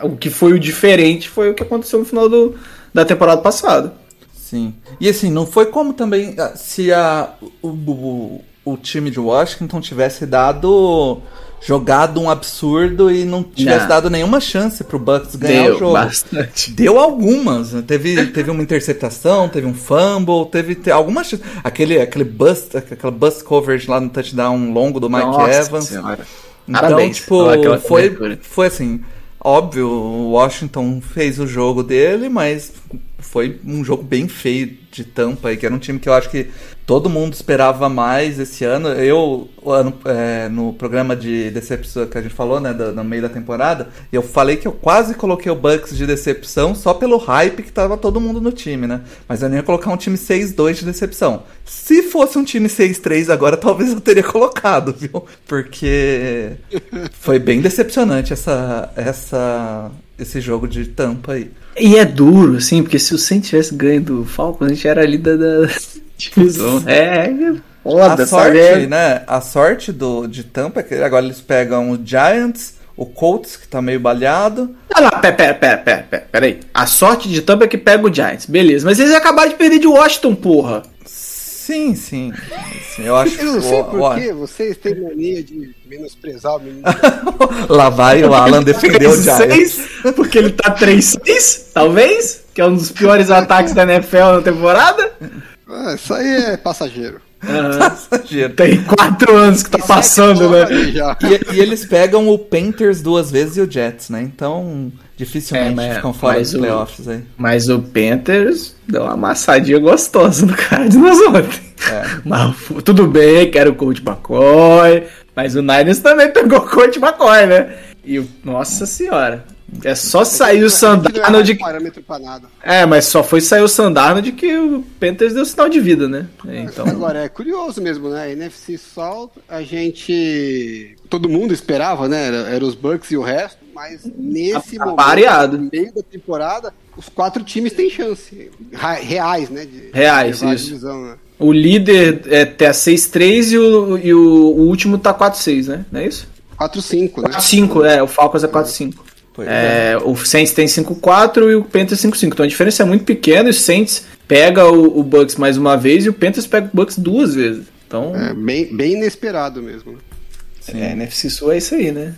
a- o que foi o diferente foi o que aconteceu no final do, da temporada passada. Sim. E assim, não foi como também ah, se a, o, o, o time de Washington tivesse dado. jogado um absurdo e não tivesse Não. dado nenhuma chance pro Bucks ganhar Deu o jogo. bastante. Deu algumas. né? Teve, teve uma interceptação, teve um fumble, teve, te- algumas chances. Aquele, aquele bust, aquela bust coverage lá no touchdown longo do Mike Nossa Evans. Senhora. Então, Parabéns tipo, pela aquela foi, foi assim, óbvio, o Washington fez o jogo dele, mas foi um jogo bem feio de tampa, que era um time que eu acho que todo mundo esperava mais esse ano. Eu, ano, é, no programa de decepção que a gente falou, né, do, no meio da temporada, eu falei que eu quase coloquei o Bucks de decepção só pelo hype que tava todo mundo no time, né? Mas eu nem ia colocar um time 6-2 de decepção. Se fosse um time 6-3 agora, [LAUGHS] talvez eu teria colocado, viu? Porque foi bem decepcionante essa, essa, esse jogo de tampa aí. E é duro, assim, porque se o Saints tivesse ganho do Falcons, a gente era ali da, da divisão. [LAUGHS] É, é foda, a sabe? sorte, né? A sorte do, de Tampa é que agora eles pegam o Giants, o Colts, que tá meio baleado. Não, não, pera, pera, pera, pera, pera, pera aí. A sorte de Tampa é que pega o Giants, beleza. Mas eles acabaram de perder de Washington, porra. Sim, sim. sim eu acho Eu não sei ó, ó, por que vocês têm mania de menosprezar o menino. [LAUGHS] Lá vai o Alan defender o Giants. 3-6, porque ele tá 3-6, talvez, que é um dos piores ataques da NFL na temporada. Ah, isso aí é passageiro. Passageiro. Tem 4 anos que tá passando, Segue né? aí já. E, e eles pegam o Panthers duas vezes e o Jets, né? Então, dificilmente É, mas- ficam fora mas dos o- playoffs aí. Mas o Panthers deu uma amassadinha gostosa no Cardinals [LAUGHS] ontem. Mas fu- tudo bem, quero o Coach McCoy. Mas o Niners também pegou o Coach McCoy, né? E o. Nossa senhora. É só sair o é Sandarno de. parâmetro pra nada. É, mas só foi sair o Sandarno de que o Panthers deu sinal de vida, né? Então. Agora, é curioso mesmo, né? A NFC South, a gente. Todo mundo esperava, né? Era, era os Bucks e o resto, mas nesse Tá momento, no meio da temporada, os quatro times têm chance. Reais, né? De, Reais, de isso. divisão, né? O líder é, tá 6-3 e, o, e o, o último tá 4-6, né? Não é isso? 4-5, né? 4-5, é, o Falcons é 4-5. Pois é. É, o Saints tem 5-4 e o Panthers 5-5. Então a diferença é muito pequena e o Saints pega o, o Bucks mais uma vez e o Panthers pega o Bucks duas vezes. Então, É, bem, bem inesperado mesmo. né? é, NFC Sul é isso aí, né?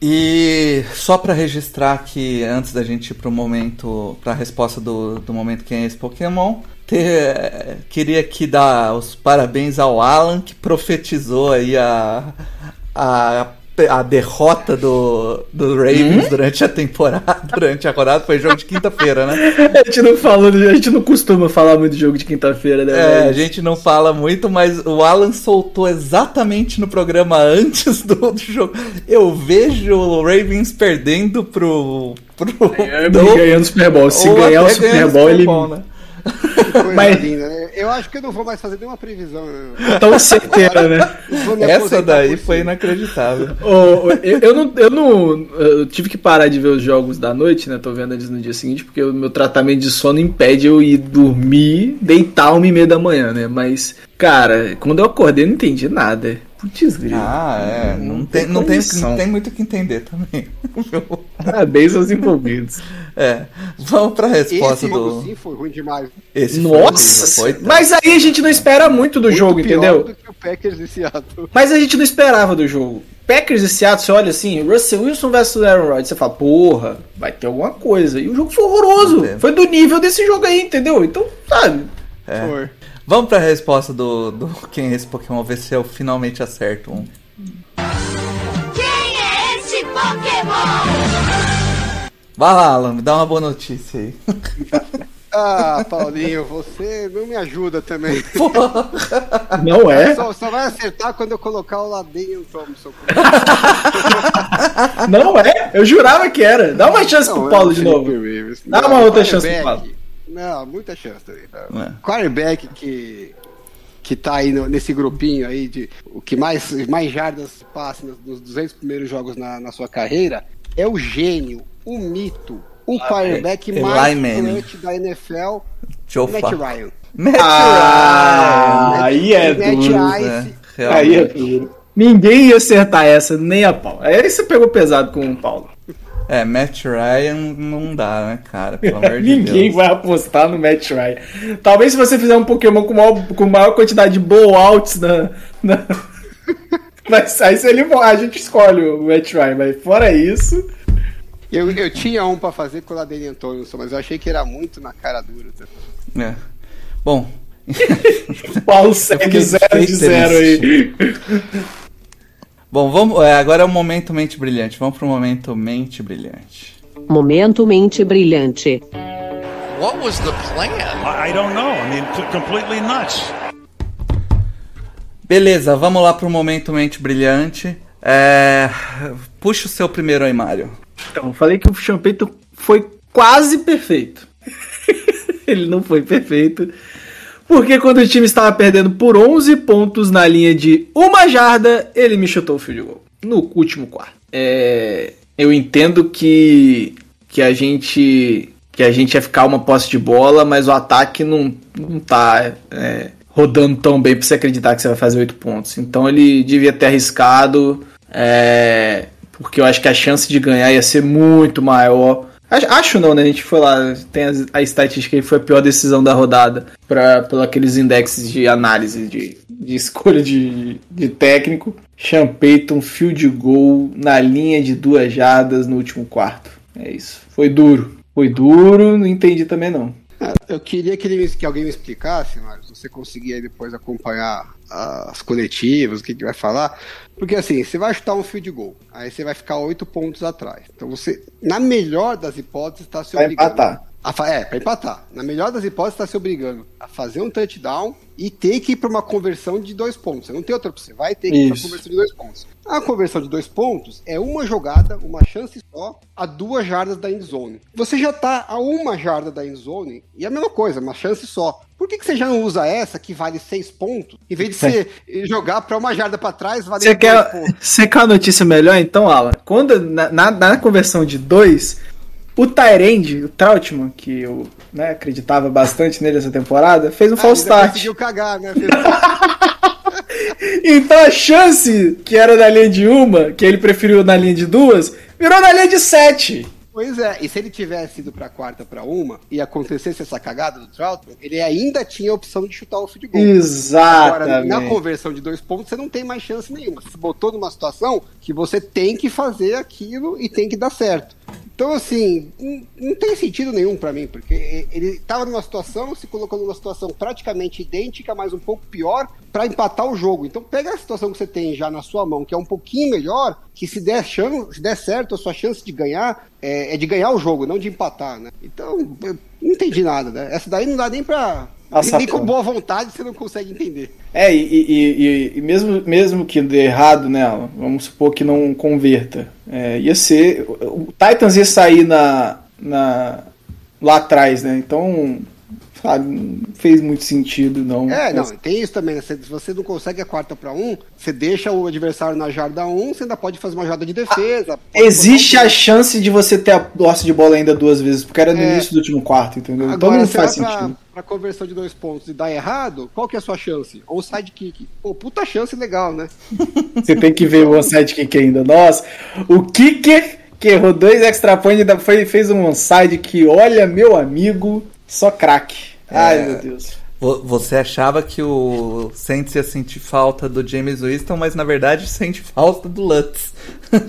E só pra registrar aqui, antes da gente ir pro momento, pra resposta do, do momento quem é esse Pokémon, ter- queria aqui dar os parabéns ao Alan, que profetizou aí a, a, a derrota do, do Ravens durante a temporada, [LAUGHS] durante a rodada, foi jogo de quinta-feira, né? A gente não fala, a gente não costuma falar muito de jogo de quinta-feira, né? É, a gente não fala muito, mas o Alan soltou exatamente no programa [LAUGHS] antes do, do jogo. Eu vejo o Ravens perdendo pro. pro É, [LAUGHS] do- ganhando o Super Bowl. Se ganhar o Super ganhando Bowl, ele. né? [LAUGHS] Coisa Mas- linda, né? Eu acho que eu não vou mais fazer nenhuma previsão. né? Tão certeira, né? Essa daí foi inacreditável. Ô, eu, eu não, eu não. Eu tive que parar de ver os jogos da noite, né? Tô vendo eles no dia seguinte, porque o meu tratamento de sono impede eu ir dormir, deitar uma e meia da manhã, né? Mas, cara, quando eu acordei, eu não entendi nada. Putz, grilo. Ah, é. Não, Não tem, tem não, tem, não tem muito o que entender também. [LAUGHS] Parabéns aos envolvidos. [LAUGHS] é. Vamos pra resposta Esse jogo do. sim foi ruim demais. Esse foi Nossa! foi- mas aí a gente não espera muito do Muito jogo, pior entendeu? do que o Packers e Seattle. Mas a gente não esperava do jogo. Packers e Seattle, você olha assim, Russell Wilson versus Aaron Rodgers, você fala, porra, vai ter alguma coisa. E o jogo foi horroroso. Foi do nível desse jogo aí, entendeu? Então, sabe? É. Foi. Vamos pra resposta do, do [LAUGHS] quem é esse Pokémon, ver se eu finalmente acerto um. Quem é este Pokémon? Vai lá, Alan, me dá uma boa notícia aí. [LAUGHS] Ah, Paulinho, você não me ajuda também. Não é? Só, só vai acertar quando eu colocar o Ladinho Thompson. Não é? Eu jurava que era. Dá uma chance pro Não, Paulo é o de novo. Dá Não, uma outra chance pro Paulo. Não, muita chance também. Tá? É. Quarterback que, que tá aí no- nesse grupinho aí de o que mais, mais jardas passa nos, nos 200 primeiros jogos na, na sua carreira é o gênio, o mito, o quarterback Eli mais clutch da NFL, eu Matt. Ryan. Matt Ah, Ryan. aí é Matt duro. Ice. É, Aí é duro. Ninguém ia acertar essa, nem a pau. Aí você pegou pesado com o Paulo. É, Matt Ryan não dá, né, cara? Pelo amor de Ninguém Deus. vai apostar no Matt Ryan. Talvez se você fizer um Pokémon com maior, com maior quantidade de blowouts na. na... [LAUGHS] Mas aí se ele, a gente escolhe o Matt Ryan, mas fora isso. Eu, eu tinha um pra fazer com o Ladenian Thompson, mas eu achei que era muito na cara dura. tá? É. Bom, [LAUGHS] O Paulo segue 0 de 0 aí. Bom, vamos. é, agora é o momento mente brilhante. Vamos pro momento mente brilhante. Momento mente brilhante. what was the plan? I don't know. I mean, completely nuts. Beleza, vamos lá pro momento mente brilhante. É... Puxa o seu primeiro aí, Mário. Então, eu falei que o Champeito foi quase perfeito. [LAUGHS] Ele não foi perfeito. Porque quando o time estava perdendo por 11 pontos na linha de uma jarda, ele me chutou o field goal. No último quarto. É, eu entendo que, que a gente que a gente ia ficar uma posse de bola, mas o ataque não, não tá é, rodando tão bem pra você acreditar que você vai fazer 8 pontos. Então ele devia ter arriscado. é, porque eu acho que a chance de ganhar ia ser muito maior. Acho, não, né? A gente foi lá, tem a, a estatística que foi a pior decisão da rodada para pelo aqueles indexes de análise de, de [LAUGHS] escolha de, de técnico. Sean Payton, field goal na linha de duas jardas no último quarto. É isso. Foi duro. Foi duro, não entendi também não. É, Eu queria que, ele, que alguém me explicasse, Mário, se você conseguir aí depois acompanhar as coletivas, o que, que vai falar. Porque assim, você vai chutar um field goal, aí você vai ficar oito pontos atrás. Então você, na melhor das hipóteses, está se Vai obrigando. empatar. A é, para empatar. Na melhor das hipóteses, está se obrigando a fazer um touchdown e ter que ir para uma conversão de dois pontos. Você não tem outra opção, você vai ter que ir para Isso. conversão de dois pontos. A conversão de dois pontos é uma jogada, uma chance só, a duas jardas da end zone. Você já tá a uma jarda da end zone e é a mesma coisa, uma chance só. Por que, que você já não usa essa que vale seis pontos, em vez de você jogar para uma jarda para trás, vale Você quer, pontos? [LAUGHS] você quer uma notícia melhor então, Alan? Quando, na, na, na conversão de dois, o Tyrande, o Trautmann, que eu né, acreditava bastante nele essa temporada, fez um Ah, false start. conseguiu cagar, né? [LAUGHS] Então a chance que era na linha de uma, que ele preferiu na linha de duas, virou na linha de sete. Pois é, e se ele tivesse ido pra quarta pra uma e acontecesse essa cagada do Troutman, ele ainda tinha a opção de chutar o field goal. Agora, Exatamente. na conversão de dois pontos, você não tem mais chance nenhuma. Você se botou numa situação que você tem que fazer aquilo e tem que dar certo. Então, assim, não, tem sentido nenhum pra mim, porque ele tava numa situação, se colocou numa situação praticamente idêntica, mas um pouco pior, pra empatar o jogo. Então, pega a situação que você tem já na sua mão, que é um pouquinho melhor, que se der, chan- se der certo, a sua chance de ganhar é, é de ganhar o jogo, não de empatar, né? Então, eu não entendi nada, né? Essa daí não dá nem pra. Nossa, nem com boa vontade você não consegue entender. É, e, e- e- e mesmo, mesmo que dê errado, né? Alan, Vamos supor que não converta. É, ia ser. O Titans ia sair na, na, lá atrás, né? Então, sabe, não fez muito sentido, não. É, não, tem isso também, né? Se você não consegue a quarta pra um, você deixa o adversário na jarda um, você ainda pode fazer uma jarda de defesa. pode Existe um- a chance de você ter a posse de bola ainda duas vezes, porque era no É. início do último quarto, entendeu? então Agora, não se faz vai pra, sentido. Pra conversão de dois pontos e dar errado, qual que é a sua chance? Ou sidekick. Pô, puta chance legal, né? [LAUGHS] Você tem que ver o onside kick ainda. Nossa, o kicker que errou dois extra points ainda foi, fez um onside que, olha, meu amigo, só craque. Ai, meu Deus. Vo- Você achava que o Saints ia sentir falta do James Winston, mas na verdade sente falta do Lutz.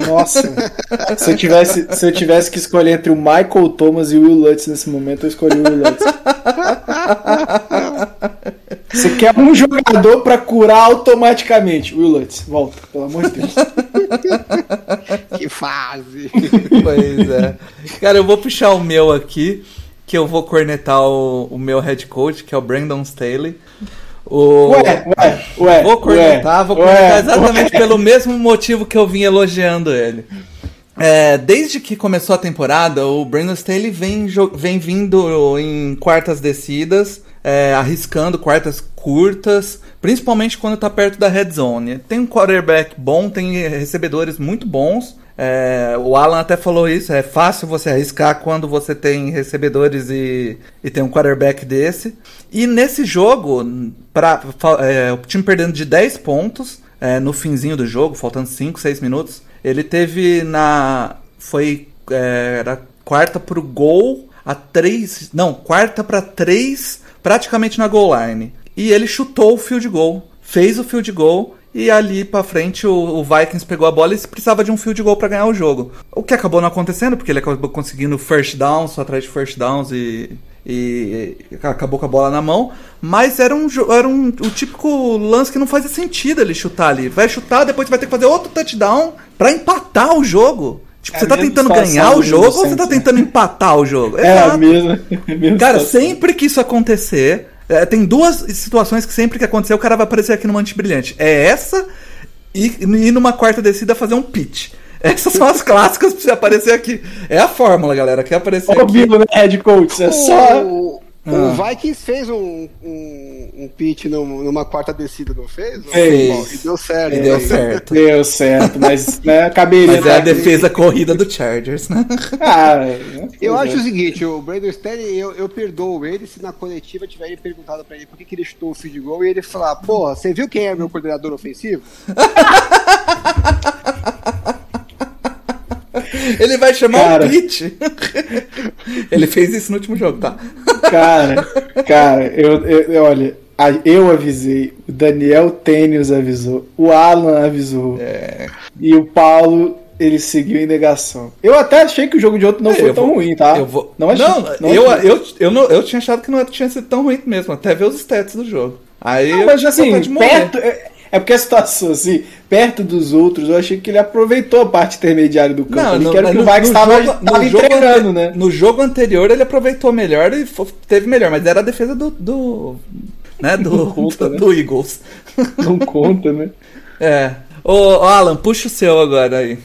Nossa, [LAUGHS] se eu, tivesse, se eu tivesse que escolher entre o Michael Thomas e o Will Lutz nesse momento, eu escolhi o Will Lutz. Você quer um jogador pra curar automaticamente. Will Lutz, volta, pelo amor de Deus. Que fase. Pois é. Cara, eu vou puxar o meu aqui, que eu vou cornetar o, o meu head coach, que é o Brandon Staley. O... Ué, ué, ué. Vou cornetar, ué, vou cornetar ué, exatamente ué. pelo mesmo motivo que eu vim elogiando ele. É, desde que começou a temporada, o Brandon Staley vem, vem vindo em quartas descidas, é, arriscando quartas curtas, principalmente quando tá perto da red zone. Tem um quarterback bom, tem recebedores muito bons. É, o Alan até falou isso, é fácil você arriscar quando você tem recebedores e, e tem um quarterback desse. E nesse jogo, pra, é, o time perdendo de 10 pontos é, no finzinho do jogo, faltando 5, 6 minutos, ele teve na. Foi. é, era quarta pro gol a 3. Não, quarta pra 3, praticamente na goal line. E ele chutou o field goal. Fez o field goal. E ali pra frente o, o Vikings pegou a bola e precisava de um field goal pra ganhar o jogo. O que acabou não acontecendo, porque ele acabou conseguindo first downs, só atrás de first downs e, e acabou com a bola na mão. Mas era um, era um o típico lance que não fazia sentido ele chutar ali. Vai chutar, depois vai ter que fazer outro touchdown pra empatar o jogo. Tipo, É você a tá tentando ganhar o jogo ou você tá tentando empatar o jogo? [LAUGHS] É a Exato. mesma. [LAUGHS] a mesma Cara, situação. sempre que isso acontecer, é, tem duas situações que sempre que acontecer o cara vai aparecer aqui no Monte Brilhante. É essa e ir numa quarta descida fazer um pitch. [LAUGHS] Essas são as clássicas pra você aparecer aqui. É a fórmula, galera. Quer aparecer Ao aqui? né, head coach? É só. O, Ah. o Vikings fez um, um, um pitch num- numa quarta descida, não fez? Fez. E deu certo. E deu né? certo. Deu certo, mas né, caberia. Mas é a defesa corrida do Chargers, né? Cara, Eu acho o seguinte, o Brandon Staley, eu, eu perdoo ele se na coletiva tiverem perguntado pra ele por que, que ele chutou o field goal e ele falar, porra, você viu quem é meu coordenador ofensivo? [LAUGHS] Ele vai chamar Cara. o pitch. [LAUGHS] Ele fez isso no último jogo, tá? Cara, cara, eu, eu- eu- olha, eu avisei, o Daniel Tênis avisou, o Alan avisou, É. e o Paulo, ele seguiu em negação. Eu até achei que o jogo de ontem não É, foi eu tão vou- ruim, tá? Eu vou... Não, Não, achei- não eu, achei. eu, eu, não, eu tinha achado que não tinha sido tão ruim mesmo, até ver os stats do jogo. Aí Não, eu mas assim, perto. É, é porque a situação, assim, perto dos outros, eu achei que ele aproveitou a parte intermediária do campo. ali, no- que era o que no- o no estava entregando, né? No jogo anterior ele aproveitou melhor e teve melhor, mas era a defesa do. do né, do, [LAUGHS] Não conta, do, né? do Eagles. Não conta, né? [LAUGHS] É. Ô, Alan, puxa o seu agora aí.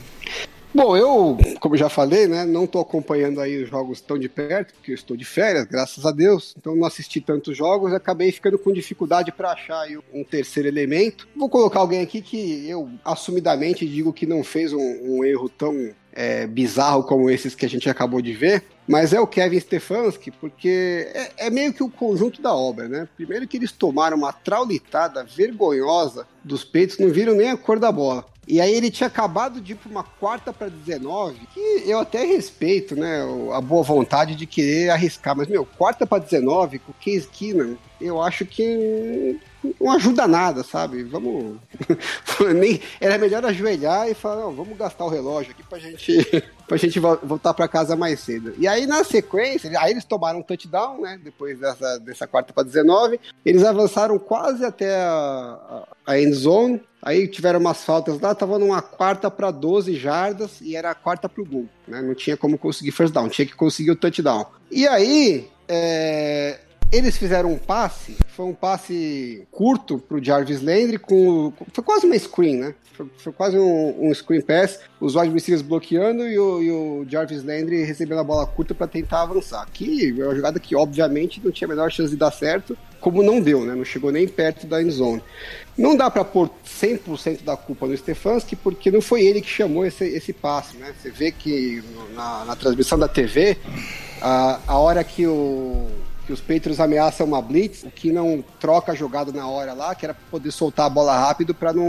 Bom, eu, como já falei, né, não tô acompanhando aí os jogos tão de perto, porque eu estou de férias, graças a Deus. Então não assisti tantos jogos e acabei ficando com dificuldade para achar um terceiro elemento. Vou colocar alguém aqui que eu assumidamente digo que não fez um, um erro tão é, bizarro como esses que a gente acabou de ver, mas é o Kevin Stefanski, porque é, é meio que o conjunto da obra, né? Primeiro que eles tomaram uma traulitada vergonhosa dos peitos, não viram nem a cor da bola. E aí ele tinha acabado de ir para uma quarta para 19, que eu até respeito, né, a boa vontade de querer arriscar, mas meu, quarta para 19 com o Case Keenum, eu acho que não ajuda nada, sabe? Vamos [LAUGHS] nem era melhor ajoelhar e falar, não, vamos gastar o relógio aqui pra gente [LAUGHS] pra gente vo- voltar para casa mais cedo. E aí na sequência, aí eles tomaram um touchdown, né, depois dessa dessa quarta para 19, eles avançaram quase até a, a end zone, Aí tiveram umas faltas lá, tava numa quarta para 12 jardas e era a quarta pro gol. Né? Não tinha como conseguir first down, tinha que conseguir o touchdown. E aí, é, eles fizeram um passe, foi um passe curto pro Jarvis Landry, com, foi quase uma screen, né? Foi, foi quase um, um screen pass, os wide receivers bloqueando e o, e o Jarvis Landry recebendo a bola curta para tentar avançar. Que é uma jogada que, obviamente, não tinha a menor chance de dar certo, como não deu, né? Não chegou nem perto da end zone. Não dá para pôr 100% da culpa no Stefanski, porque não foi ele que chamou esse, esse passe, né? Você vê que na, na transmissão da TV, a, a hora que, o, que os Patriots ameaçam uma blitz, o que não troca a jogada na hora lá, que era poder soltar a bola rápido para não,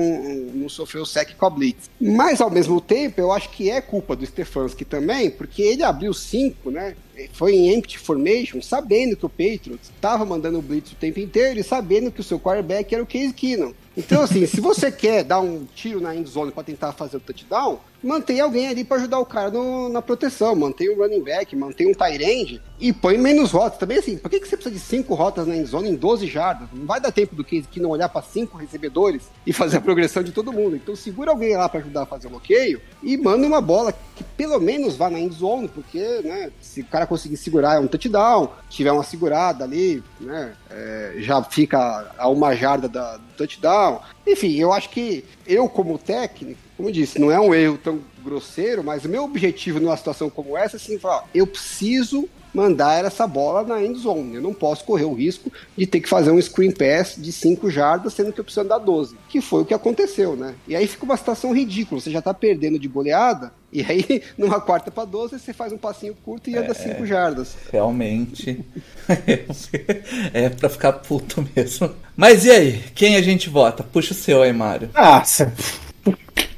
não sofrer o sec com a blitz. Mas, ao mesmo tempo, eu acho que é culpa do Stefanski também, porque ele abriu cinco, né? Foi em empty formation, sabendo que o Patriots estava mandando o blitz o tempo inteiro e sabendo que o seu quarterback era o Case Keenum. Então, assim, se você [LAUGHS] quer dar um tiro na end zone para tentar fazer o touchdown, mantém alguém ali para ajudar o cara no- na proteção, mantém o running back, mantém um tight end e põe menos rotas. Também assim, por que, que você precisa de cinco rotas na end zone em 12 jardas? Não vai dar tempo do Case Keenum olhar para cinco recebedores e [LAUGHS] fazer a progressão de todo mundo. Então segura alguém lá para ajudar a fazer o bloqueio e manda uma bola que pelo menos vá na end zone, porque, né, se o cara conseguir segurar é um touchdown, tiver uma segurada ali, né, é, já fica a uma jarda da, do touchdown. Enfim, eu acho que eu, como técnico, como eu disse, não é um erro tão grosseiro, mas o meu objetivo numa situação como essa é assim, falar, eu preciso mandar essa bola na end zone. Eu não posso correr o risco de ter que fazer um screen pass de 5 jardas, sendo que eu preciso andar 12. Que foi o que aconteceu, né? E aí fica uma situação ridícula. Você já tá perdendo de goleada, e aí, [LAUGHS] numa quarta para 12, você faz um passinho curto e anda 5 jardas. Realmente. [LAUGHS] é pra ficar puto mesmo. Mas e aí? Quem a gente vota? Puxa o seu aí, Mário. Nossa.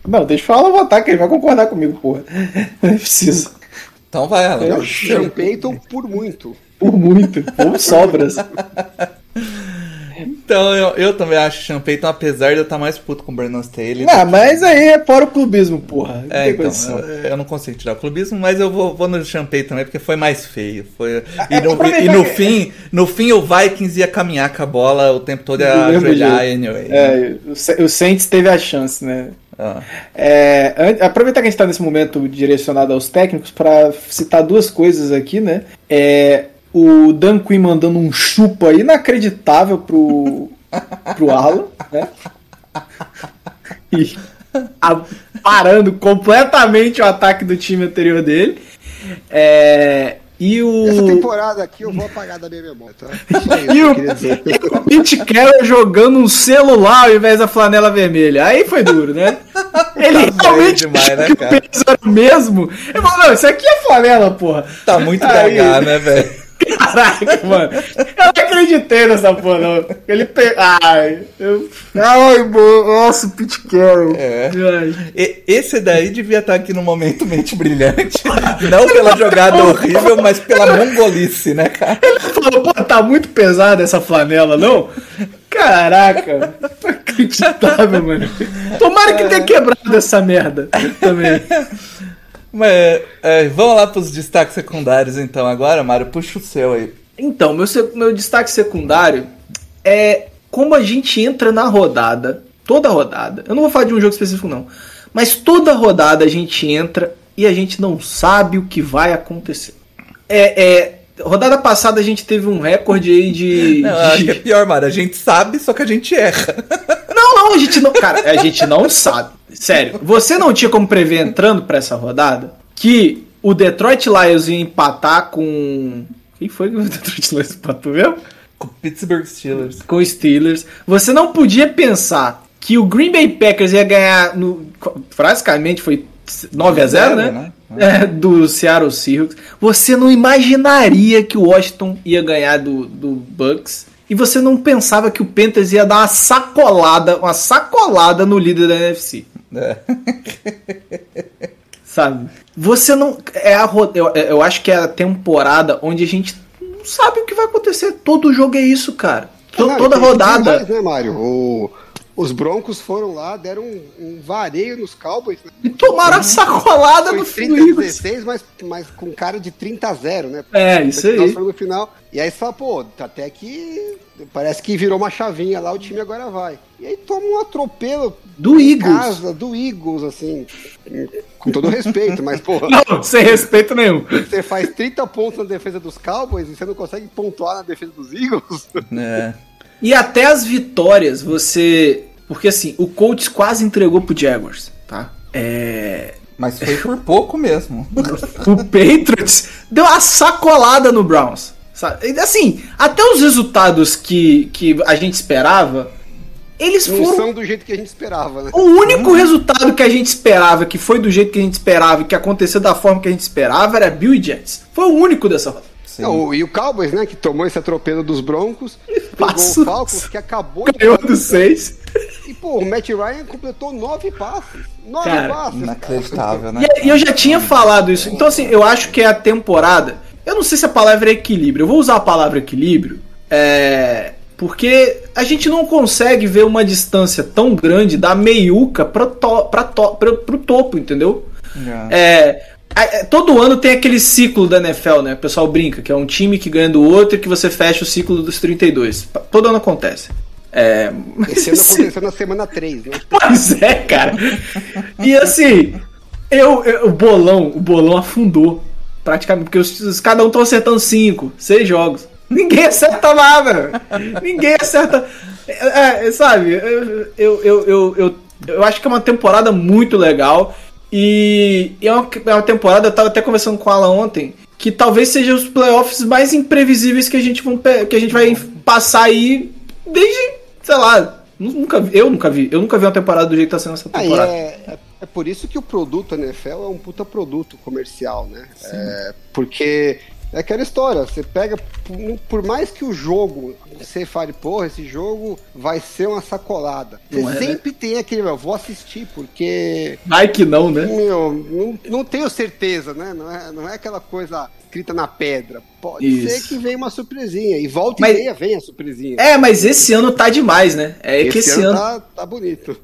Não, deixa eu falar votar, que ele vai concordar comigo, porra. Não é preciso. Então vai, Alan. É o Sean Payton por muito. Por muito. Por sobras. [LAUGHS] Então eu, eu também acho o Sean Payton, apesar de eu estar mais puto com o Brandon Staley. Ah, mas aí é fora o clubismo, porra. Não É, então, eu, eu não consigo tirar o clubismo, mas eu vou, vou no Champagne também, porque foi mais feio. Foi, e, é, no, aproveitar e no fim, no fim o Vikings ia caminhar com a bola o tempo todo Do ia ajoelhar anyway. É, o Sa- o Saints teve a chance, né? Ah. É, aproveitar que a gente está nesse momento direcionado aos técnicos para citar duas coisas aqui, né? É, o Dan Quinn mandando um chupa inacreditável pro, pro Alan, né? E a- parando completamente o ataque do time anterior dele. É, e o. Essa temporada aqui eu vou apagar da minha memória, tá? Isso [LAUGHS] E o, e o Pete Carroll jogando um celular ao invés da flanela vermelha. Aí foi duro, né? Ele Tá realmente demais, né, cara? mesmo. Ele falou, não, isso aqui é flanela, porra. Tá muito Aí- gaga, né, velho? Caraca, mano. Eu não acreditei nessa porra, não. Ele pe... Ai, eu... Ai, mano. Nossa, o Pete Carroll. É. E- Esse daí devia estar aqui no momento mente brilhante. Não pela jogada horrível, mas pela mongolice, né, cara? Ele falou, pô, tá muito pesada essa flanela, não? Caraca, inacreditável, mano. Tomara que tenha quebrado essa merda também. Mas é, vamos lá pros destaques secundários então agora, Mário. Puxa o seu aí. Então, meu, meu destaque secundário é como a gente entra na rodada, toda rodada. Eu não vou falar de um jogo específico, não. Mas toda rodada a gente entra e a gente não sabe o que vai acontecer. É, é, rodada passada a gente teve um recorde aí de. [LAUGHS] Não, acho de- que é pior, Mário. A gente sabe, só que a gente erra. Não, não, a gente não. Cara, a gente não sabe. Sério, você não tinha como prever entrando pra essa rodada que o Detroit Lions ia empatar com. Quem foi que o [LAUGHS] Detroit Lions empatou mesmo? Com o Pittsburgh Steelers. Com os Steelers. Você não podia pensar que o Green Bay Packers ia ganhar. No, basicamente foi 9 a 0 né? né? É, do Seattle Seahawks. Você não imaginaria que o Washington ia ganhar do, do Bucks. E você não pensava que o Panthers ia dar uma sacolada, uma sacolada no líder da NFC. É. [LAUGHS] Sabe? Você não. É a, eu, eu acho que é a temporada onde a gente não sabe o que vai acontecer. Todo jogo é isso, cara. Não, toda rodada. mais, né, Mário? O- os Broncos foram lá, deram um, um vareio nos Cowboys. Né? E tomaram a sacolada Foi no 30 fim a do Eagles. 16, mas, mas com cara de 30 a 0, né? É, isso aí. no final. E aí você fala, pô, até que parece que virou uma chavinha lá, o time agora vai. E aí toma um atropelo Do Eagles. casa, do Eagles, assim, com todo respeito, mas, pô, [LAUGHS] Não, sem respeito nenhum. você faz 30 pontos na defesa dos Cowboys e você não consegue pontuar na defesa dos Eagles. É. E até as vitórias, você. Porque assim, o Colts quase entregou pro Jaguars, tá? É. Mas foi por pouco mesmo. [LAUGHS] O Patriots deu uma sacolada no Browns. sabe? Assim, até os resultados que, que a gente esperava, eles Não foram são do jeito que a gente esperava, né? O único resultado que a gente esperava, que foi do jeito que a gente esperava e que aconteceu da forma que a gente esperava, era Bill e Jets. Foi o único dessa rodada. Sim. Não, e o Cowboys, né, que tomou esse atropelo dos Broncos, [LAUGHS] pegou Passou. o Falcons, que acabou de Ganhou dos seis. E, pô, o Matt Ryan completou nove passes. Nove Cara, passes. Inacreditável, né? E, e eu já tinha falado isso. Então, assim, eu acho que é a temporada. Eu não sei se a palavra é equilíbrio. Eu vou usar a palavra equilíbrio. É. Porque a gente não consegue ver uma distância tão grande da meiuca pra to, pra to, pra, pro topo, entendeu? É, a- é, todo ano tem aquele ciclo da NFL, né? O pessoal brinca, que é um time que ganha do outro e que você fecha o ciclo dos 32. Pa- Todo ano acontece. É, mas Esse ano esse- aconteceu na semana 3, né? [LAUGHS] Pois é, cara. E assim, eu, eu- o bolão, o bolão afundou praticamente, porque os, os- cada um estão acertando cinco, seis jogos. Ninguém acerta nada. Ninguém acerta. É, é, sabe, eu, eu, eu, eu, eu, eu acho que é uma temporada muito legal. E é uma, é uma temporada, eu tava até conversando com ela ontem, que talvez seja os playoffs mais imprevisíveis que a gente, vão, que a gente vai passar aí desde, sei lá, nunca vi, eu nunca vi, eu nunca vi uma temporada do jeito que tá sendo essa Aí temporada. é, é, é por isso que o produto NFL é um puta produto comercial, né? É, porque é aquela história, você pega, por, mais que o jogo, você fale, porra, esse jogo vai ser uma sacolada. Você Não é, né? sempre tem aquele, eu vou assistir, porque Vai que não, né? Meu, não, não tenho certeza, né? Não é, não é aquela coisa escrita na pedra. Pode Isso. ser que venha uma surpresinha. E volta Mas- e meia vem a surpresinha. É, mas esse ano tá demais, né? É que esse ano, tá, tá bonito.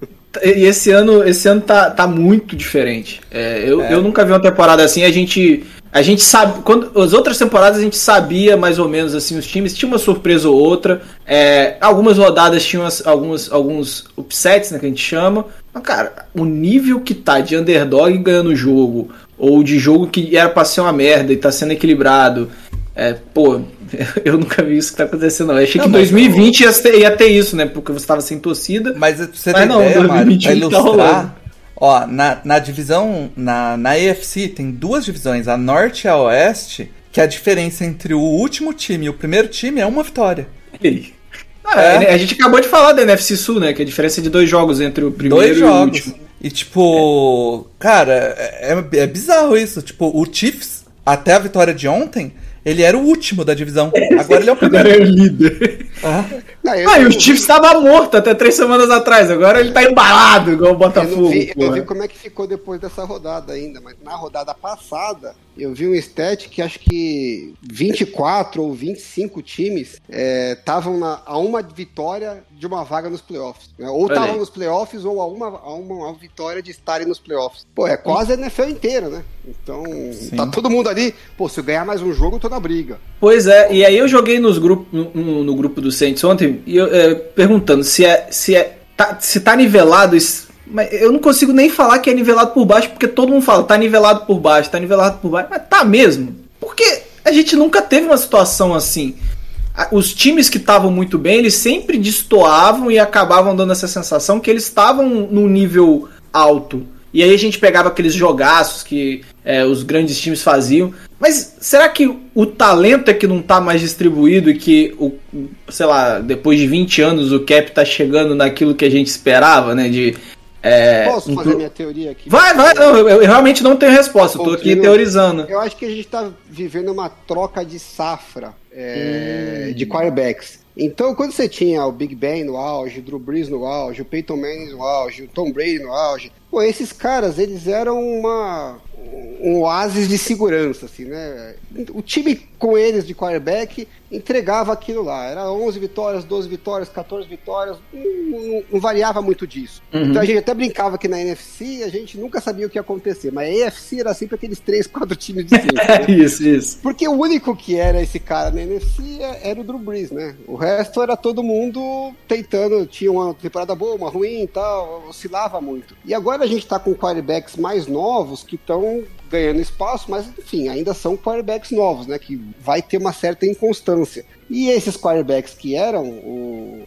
e esse ano, esse ano tá, tá muito diferente. É, eu, eu nunca vi uma temporada assim. A gente, a gente sabe, quando as outras temporadas a gente sabia mais ou menos assim os times tinha uma surpresa ou outra. É, algumas rodadas tinham as- alguns alguns upsets, né, que a gente chama. Mas, cara, o nível que tá de underdog ganhando o jogo, ou de jogo que era pra ser uma merda e tá sendo equilibrado, é, pô, [LAUGHS] eu nunca vi isso que tá acontecendo. não. Eu achei Não, que mas 2020 ia ter, ia ter isso, né? Porque você tava sem torcida. Mas você Mas não, ideia, Mário, 2021 pra tá rolando. ilustrar, ó, na, na divisão, na, na AFC tem duas divisões, a Norte e a Oeste, que a diferença entre o último time e o primeiro time é uma vitória. Ah, É. A gente acabou de falar da NFC Sul, né? Que a diferença é de dois jogos entre o primeiro e o último. E tipo, cara, é, é bizarro isso. Tipo, o Chiefs, até a vitória de ontem, ele era o último da divisão. Agora ele é o Agora primeiro. é o líder. Não, eu, Ah, e o eu- Chiefs estava morto até três semanas atrás. Agora ele tá embalado, igual o Eu Botafogo. não, vi, eu vi como é que ficou depois dessa rodada ainda, mas na rodada passada eu vi um stat que acho que 24 ou 25 times estavam a uma vitória de uma vaga nos playoffs. né? Ou estavam nos playoffs ou a uma, a uma, uma vitória de estarem nos playoffs. Pô, é quase a NFL inteira, né? Então, tá todo mundo ali. Pô, se eu ganhar mais um jogo, eu tô na briga. Pois é, e aí eu joguei nos grupo, no, no- grupo do Saints ontem e eu, é, perguntando se é, se é tá, se tá nivelado isso. Mas eu não consigo nem falar que é nivelado por baixo, porque todo mundo fala, tá nivelado por baixo, tá nivelado por baixo. Mas tá mesmo. Porque a gente nunca teve uma situação assim. Os times que estavam muito bem, eles sempre destoavam e acabavam dando essa sensação que eles estavam num nível alto. E aí a gente pegava aqueles jogaços que é, os grandes times faziam. Mas será que o talento é que não tá mais distribuído e que, o, sei lá, depois de 20 anos o cap tá chegando naquilo que a gente esperava, né? De. é, Posso fazer minha teoria aqui? Vai, vai, não, eu, realmente não tenho resposta, eu tô aqui teorizando. Eu acho que a gente está vivendo uma troca de safra é, Hum. de quarterbacks. Então, quando você tinha o Big Ben no auge, o Drew Brees no auge, o Peyton Manning no auge, o Tom Brady no auge, pô, esses caras, eles eram uma, um oásis de segurança, assim, né? O time com eles de quarterback entregava aquilo lá. Era 11 vitórias, 12 vitórias, 14 vitórias, não, não- não variava muito disso. Uhum. Então a gente até brincava que na NFC a gente nunca sabia o que ia acontecer, mas a AFC era sempre aqueles 3, 4 times distintos. né? [LAUGHS] isso, isso. Porque o único que era esse cara na NFC era o Drew Brees, né? O resto era todo mundo tentando, tinha uma temporada boa, uma ruim e tal, oscilava muito. E agora a gente tá com quarterbacks mais novos que estão ganhando espaço, mas enfim, ainda são quarterbacks novos, né? Que vai ter uma certa inconstância. E esses quarterbacks que eram o-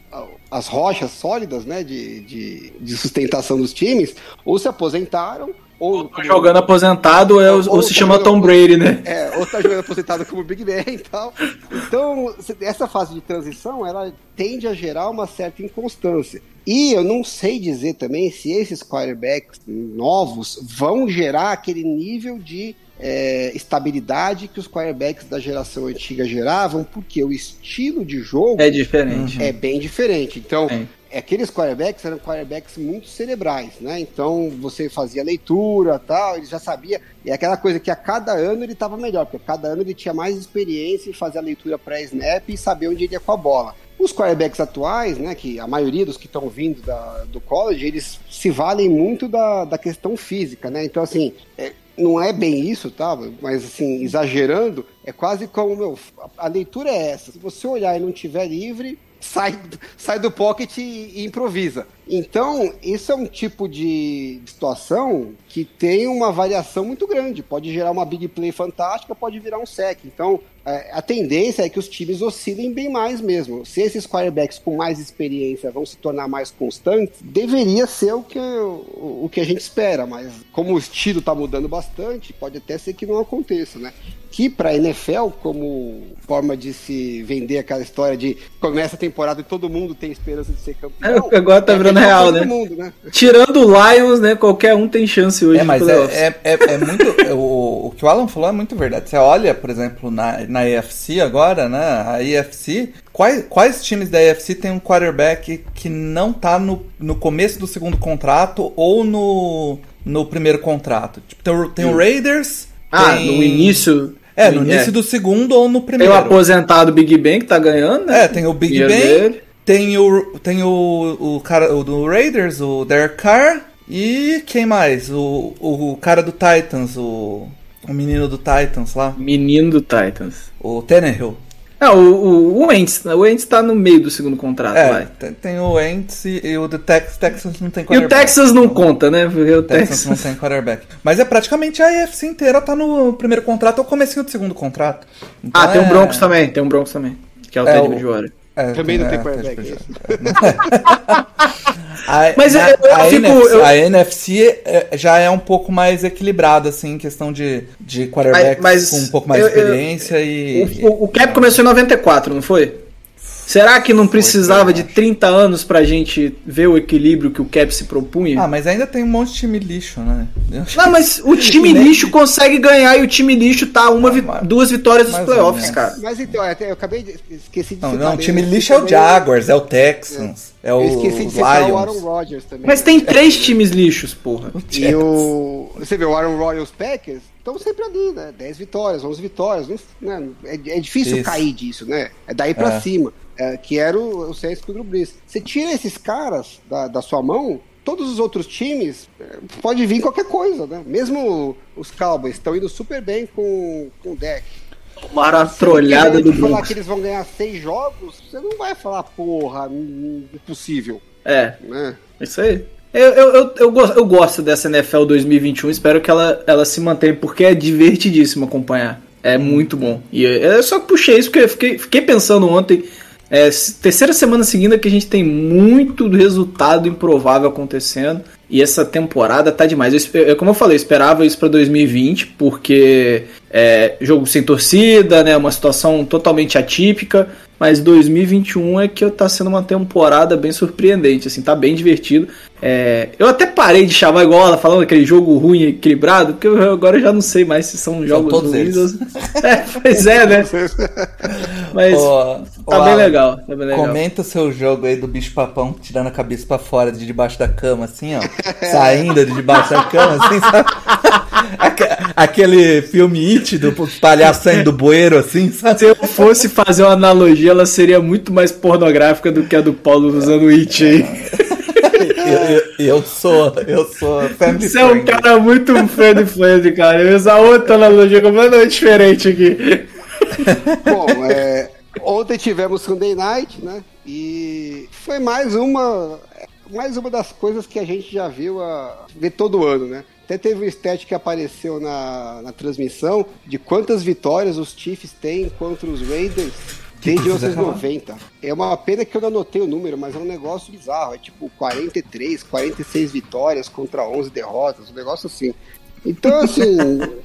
as rochas sólidas, né? De, de, de sustentação dos times, ou se aposentaram, ou Tá jogando aposentado ou, é- ou se chama Tom Brady, né? [LAUGHS] é, ou tá jogando aposentado como Big Ben e tal. Então, essa fase de transição, ela tende a gerar uma certa inconstância. E eu não sei dizer também se esses quarterbacks novos vão gerar aquele nível de é, estabilidade que os quarterbacks da geração antiga geravam, porque o estilo de jogo É diferente. é bem diferente. Então, É. aqueles quarterbacks eram quarterbacks muito cerebrais, né? Então, você fazia leitura tal, ele já sabia. E é aquela coisa que a cada ano ele estava melhor, porque a cada ano ele tinha mais experiência em fazer a leitura pré-snap e saber onde ele ia com a bola. Os quarterbacks atuais, né, que a maioria dos que estão vindo da- do college, eles se valem muito da, da questão física, né? Então, assim, é, não é bem isso, tá? Mas, assim, exagerando, é quase como, meu, a, a leitura é essa. Se você olhar e não tiver livre, sai, sai do pocket e, e improvisa. Então, isso é um tipo de situação que tem uma variação muito grande. Pode gerar uma big play fantástica, pode virar um sec. Então, é, a tendência é que os times oscilem bem mais mesmo. Se esses quarterbacks com mais experiência vão se tornar mais constantes, deveria ser o que, o, o que a gente espera. Mas como o estilo está mudando bastante, pode até ser que não aconteça, né? Que para NFL, como forma de se vender aquela história de começa a temporada e todo mundo tem esperança de ser campeão. É, [LAUGHS] agora tá é a virando melhor real, né? do mundo, né? Tirando o Lions, né? Qualquer um tem chance hoje É, mas é, é, é, é muito. o, o que o Alan falou é muito verdade. Você olha, por exemplo, na, na AFC agora, né? A AFC. Quais, quais times da AFC tem um quarterback que não tá no, no começo do segundo contrato ou no, no primeiro contrato? Tipo, tem, o- tem o Raiders. Ah, tem- no início. É, no início do segundo ou no Tem primeiro. o aposentado Big Ben que tá ganhando, né? É, tem o Big Ben, dele. tem o tem o, o cara o do Raiders, o Derek Carr e quem mais? O, o cara do Titans, o, o menino do Titans lá, Menino do Titans. o Tannehill. É, o, o, o Wentz, né? o Wentz tá no meio do segundo contrato, É, vai. tem, tem o Wentz e, e o do Tex, Texas não tem E o quarterback. Texas não conta, né? Porque o Texas não Texas... tem quarterback. Mas é praticamente a AFC inteira tá no primeiro contrato ou comecinho do segundo contrato. Então Ah, tem um é- Broncos também, tem um Broncos também. Que é o É, Ted o- Bridgewater. É, Também não tem é, quarterback. [LAUGHS] A, Mas na- eu- eu a, fico- NFC, eu- a NFC é- já é um pouco mais equilibrada, assim, em questão de, de quarterbacks Mas- com um pouco mais eu- de eu- experiência e... O, o, o Cap começou em 94, não foi? Será que não precisava de 30 anos pra gente ver o equilíbrio que o Cap se propunha? Ah, mas ainda tem um monte de time lixo, né? Não, mas o [LAUGHS] time lixo consegue ganhar e o time lixo tá uma, duas vitórias ou playoffs, cara. Mas então, até eu acabei de. Esqueci de Não, citar. não, o time lixo é o também- Jaguars, é o Texans, é o Eu esqueci de citar o Aaron Lions. Rodgers também. Mas tem três times lixos, porra. E o. Você vê, o Aaron Royals Packers estão sempre ali, né? 10 vitórias, 11 vitórias. Não, né? é, é difícil Isso. cair disso, né? É daí pra É. cima. É, que era o, o Saints com o Drew Brees. Você tira esses caras da, da sua mão, todos os outros times é, pode vir qualquer coisa, né? Mesmo os Cowboys estão indo super bem com, com o deck. Tomaram a trolhada do falar que eles vão ganhar seis jogos, você não vai falar, porra, impossível, É, né? isso aí. Eu, eu, eu, eu gosto dessa NFL 2021, espero que ela, ela se mantenha, porque é divertidíssimo acompanhar. É muito bom. E eu só puxei isso porque eu fiquei, fiquei pensando ontem. É, terceira semana seguida que a gente tem muito resultado improvável acontecendo. E essa temporada tá demais. Eu, eu- como eu falei, eu esperava isso pra 2020, porque é jogo sem torcida, né? Uma situação totalmente atípica. Mas 2021 é que tá sendo uma temporada bem surpreendente, assim, tá bem divertido. É, eu até parei de chamar igual ela falando aquele jogo ruim equilibrado, porque eu, agora eu já não sei mais se são jogos todos ruins. ou- [LAUGHS] É, pois é, né? [LAUGHS] Mas Ô, tá ô, bem Alan, legal, tá bem legal. Comenta o seu jogo aí do bicho papão tirando a cabeça pra fora de debaixo da cama, assim, ó. Saindo de debaixo da cama, assim, sabe? [LAUGHS] Aque- Aquele filme It do palhaço saindo do bueiro, assim, sabe? Se eu fosse fazer uma analogia, ela seria muito mais pornográfica do que a do Paulo usando It aí. Eu, eu- eu sou, eu sou family Você é um cara muito friendly friendly, cara. Eu ia usar outra analogia completamente diferente aqui. Bom, é, ontem tivemos Sunday Night, né? E foi mais uma, mais uma das coisas que a gente já viu a ver todo ano, né? Até teve um stat que apareceu na, na transmissão de quantas vitórias os Chiefs têm contra os Raiders desde que você 1990. É uma pena que eu não anotei o número, mas é um negócio bizarro. É tipo 43, 46 vitórias contra 11 derrotas, um negócio assim. Então, assim,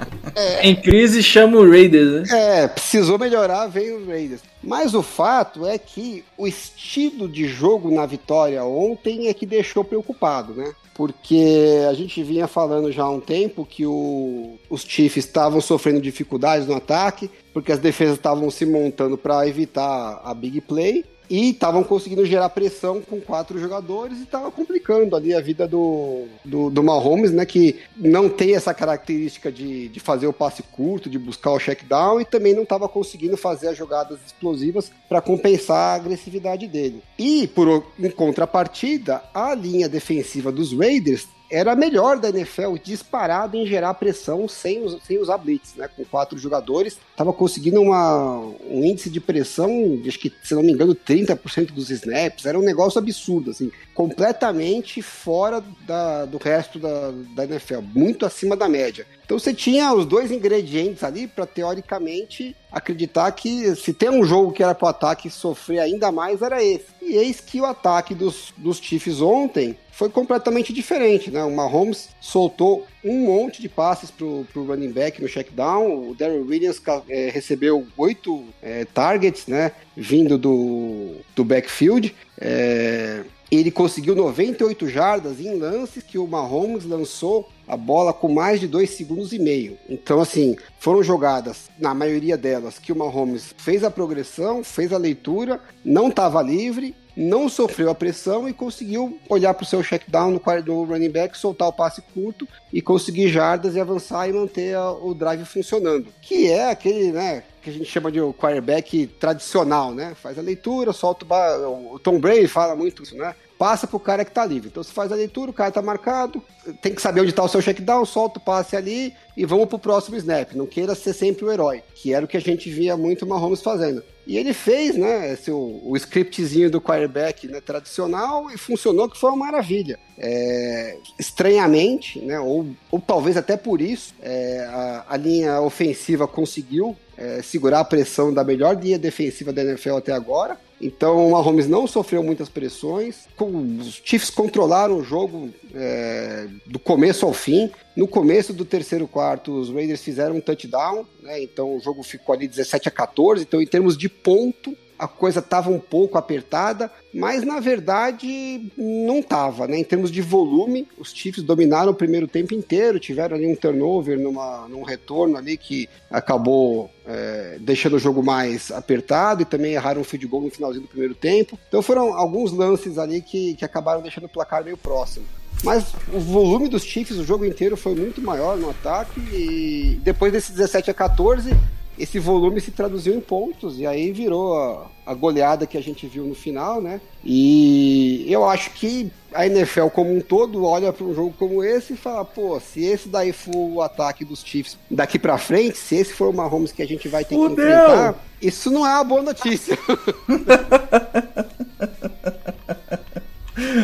[LAUGHS] Em crise chama o Raiders, né? é, precisou melhorar, veio os Raiders. Mas o fato é que o estilo de jogo na vitória ontem é que deixou preocupado, né? Porque a gente vinha falando já há um tempo que o- os Chiefs estavam sofrendo dificuldades no ataque, porque as defesas estavam se montando para evitar a big play e estavam conseguindo gerar pressão com quatro jogadores e estava complicando ali a vida do, do, do Mahomes, né? Que não tem essa característica de, de fazer o passe curto, de buscar o check down e também não estava conseguindo fazer as jogadas explosivas para compensar a agressividade dele. E, por, em contrapartida, a linha defensiva dos Raiders era a melhor da NFL, disparada em gerar pressão sem, sem usar blitz, né? Com quatro jogadores, estava conseguindo uma, um índice de pressão, acho que, se não me engano, 30% dos snaps, era um negócio absurdo, assim, completamente fora da- do resto da, da NFL, muito acima da média. Então você tinha os dois ingredientes ali para teoricamente acreditar que se tem um jogo que era para o ataque sofrer ainda mais era esse. E eis que o ataque dos, dos Chiefs ontem foi completamente diferente, né? O Mahomes soltou um monte de passes pro, pro running back no check down. O Darren Williams eh, recebeu oito eh, targets, né? Vindo do, do backfield. Eh, ele conseguiu 98 jardas em lances que o Mahomes lançou a bola com mais de dois segundos e meio. Então, assim, foram jogadas, na maioria delas, que o Mahomes fez a progressão, fez a leitura, não estava livre, não sofreu a pressão e conseguiu olhar para o seu check down no do running back, soltar o passe curto e conseguir jardas e avançar e manter a- o drive funcionando. Que é aquele, né? que a gente chama de quarterback tradicional, né? Faz a leitura, solta o, o Tom Brady fala muito isso, né? Passa pro cara que tá livre. Então você faz a leitura, o cara tá marcado, tem que saber onde tá o seu check down, solta o passe ali e vamos pro próximo snap. Não queira ser sempre o herói, que era o que a gente via muito o Mahomes fazendo. E ele fez, né, o, o scriptzinho do quarterback né, tradicional e funcionou que foi uma maravilha. É, estranhamente, né, ou, ou talvez até por isso, é, a, a linha ofensiva conseguiu é, segurar a pressão da melhor linha defensiva da NFL até agora. Então o Mahomes não sofreu muitas pressões. Os Chiefs controlaram o jogo é, do começo ao fim. No começo do terceiro quarto, os Raiders fizeram um touchdown, né? então o jogo ficou ali 17 a 14. Então, em termos de ponto, a coisa estava um pouco apertada, mas na verdade não estava, né? Em termos de volume, os Chiefs dominaram o primeiro tempo inteiro, tiveram ali um turnover numa, num retorno ali que acabou é, deixando o jogo mais apertado e também erraram um field goal no finalzinho do primeiro tempo. Então foram alguns lances ali que, que acabaram deixando o placar meio próximo. Mas o volume dos Chiefs o jogo inteiro foi muito maior no ataque e depois desse 17 a 14 esse volume se traduziu em pontos e aí virou a, a, goleada que a gente viu no final, né? E eu acho que a NFL como um todo olha para um jogo como esse e fala, pô, se esse daí for o ataque dos Chiefs daqui para frente, se esse for o Mahomes que a gente vai ter Fudeu. que enfrentar, isso não é uma boa notícia. [LAUGHS]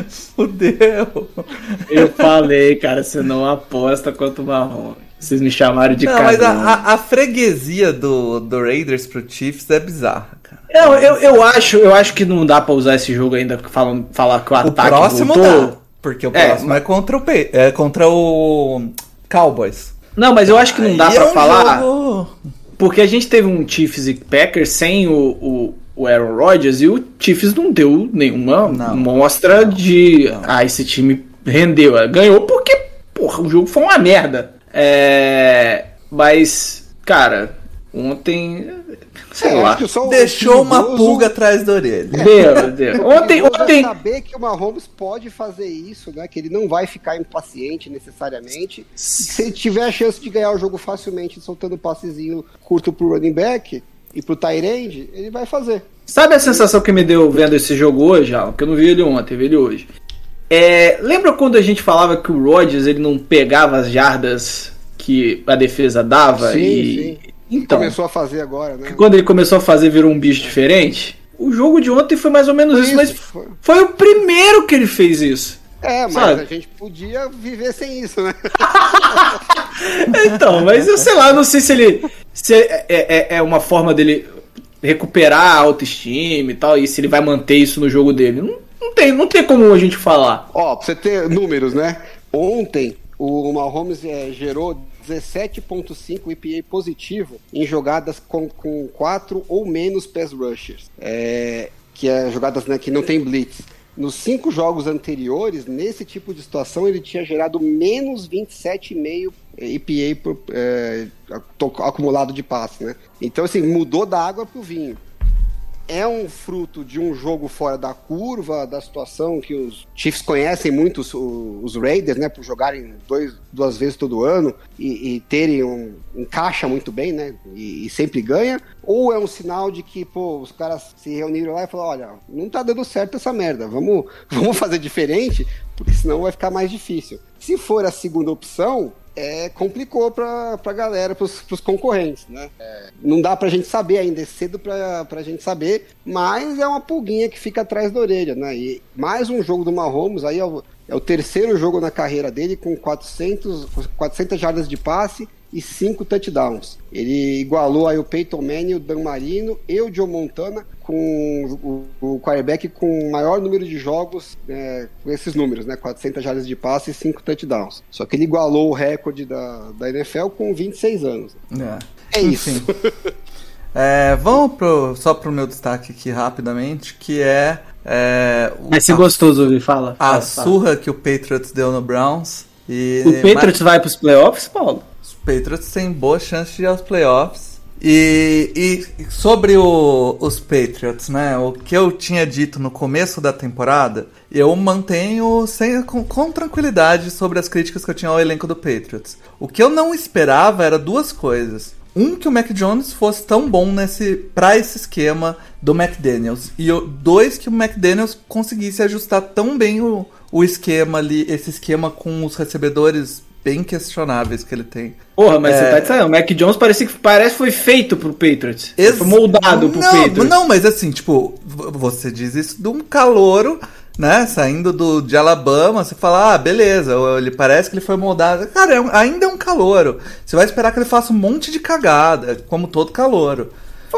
Fudeu. Eu falei, cara, você não aposta contra o Mahomes. Vocês me chamaram de Não, mas a, a, a, freguesia do, do Raiders pro Chiefs é bizarra, cara. Eu, eu, eu, acho, eu acho que não dá pra usar esse jogo ainda falar, falar que o, o ataque próximo voltou. Dá, porque o é, próximo é, é contra o, é contra o Cowboys. Não, mas eu acho que não dá para é um falar. Jogo... Porque a gente teve um Chiefs e Packers sem o, o, o Aaron Rodgers e o Chiefs não deu nenhuma não, mostra não, de. Não. Ah, esse time rendeu. Ganhou porque, porra, o jogo foi uma merda. É, mas, cara, ontem. Sei é, lá. Deixou uma pulga atrás da orelha. Deu, deu. [LAUGHS] Ontem, ontem. saber que o Mahomes pode fazer isso, né? Que ele não vai ficar impaciente necessariamente. Se ele tiver a chance de ganhar o jogo facilmente, soltando um passezinho curto pro running back e pro Tyrande, ele vai fazer. Sabe a sensação que me deu vendo esse jogo hoje, Alan? Que eu não vi ele ontem, vi ele hoje. É, lembra quando a gente falava que o Rodgers ele não pegava as jardas que a defesa dava? Sim, e... sim. Então, começou a fazer agora, né? Quando ele começou a fazer, virou um bicho diferente. O jogo de ontem foi mais ou menos isso, isso, mas foi. foi. o primeiro que ele fez isso. É, mas sabe? a gente podia viver sem isso, né? [LAUGHS] então, mas eu sei lá, não sei se ele. Se é, é, é uma forma dele recuperar a autoestima e tal, e se ele vai manter isso no jogo dele. Não, não tem, não tem como a gente falar. Ó, pra você ter números, né? Ontem o Mahomes é, gerou 17.5 EPA positivo em jogadas com, com 4 ou menos pass rushers. É, que é jogadas né, que não tem blitz. Nos cinco jogos anteriores, nesse tipo de situação, ele tinha gerado menos 27,5 EPA por, é, acumulado de passe, né? Então, assim, mudou da água para o vinho é um fruto de um jogo fora da curva, da situação que os Chiefs conhecem muito os, os Raiders, né, por jogarem dois, duas vezes todo ano e, e terem um, um caixa muito bem, né, e, e, sempre ganha, ou é um sinal de que, pô, os caras se reuniram lá e falaram, olha, não tá dando certo essa merda, vamos, [LAUGHS] vamos fazer diferente, porque senão vai ficar mais difícil. Se for a segunda opção, é, complicou para a galera, para os concorrentes, né? É, não dá para a gente saber ainda, é cedo para a gente saber, mas é uma pulguinha que fica atrás da orelha, né? E mais um jogo do Mahomes, aí é o, é o terceiro jogo na carreira dele com 400, 400 jardas de passe e 5 touchdowns. Ele igualou aí o Peyton Manning, o Dan Marino e o Joe Montana com o, o quarterback com o maior número de jogos é, com esses números, né? 400 jardas de passe e 5 touchdowns. Só que ele igualou o recorde da, da NFL com 26 anos. É, é isso. é, vamos pro, só pro meu destaque aqui rapidamente, que é. é o, Vai ser gostoso ouvir, fala. A fala, surra que o Patriots deu no Browns. E, o Patriots mas... vai pros playoffs, Paulo? Patriots têm boa chance de ir aos playoffs. E, e sobre o, os Patriots, né? O que eu tinha dito no começo da temporada, eu mantenho sem, com, com, tranquilidade sobre as críticas que eu tinha ao elenco do Patriots. O que eu não esperava era duas coisas. um que o Mac Jones fosse tão bom nesse para esse esquema do McDaniels e dois que o McDaniels conseguisse ajustar tão bem o, o esquema ali, esse esquema com os recebedores bem questionáveis que ele tem. Porra, mas É. você tá dizendo, o Mac Jones parece que parece que foi feito pro Patriots. Ex- Foi moldado pro não, Patriots. Não, mas assim, tipo, você diz isso de um calouro, né? Saindo do, de Alabama, você fala, ah, beleza, ele parece que ele foi moldado. Cara, é um- ainda é um calouro. Você vai esperar que ele faça um monte de cagada, como todo calouro.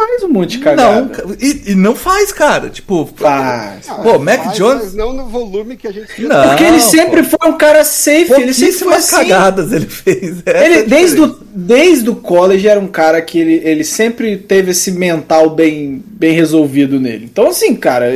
Faz um monte de Não, cagada. ca- e, e não faz, cara. Tipo, Faz. Pô, Mac Faz, Jones- Mas não no volume que a gente Não. Porque ele pô. sempre foi um cara safe, ele sempre foi assim. cagadas ele fez. É Ele, a desde, o, desde o college era um cara que ele, ele sempre teve esse mental bem, bem resolvido nele. Então, assim, cara,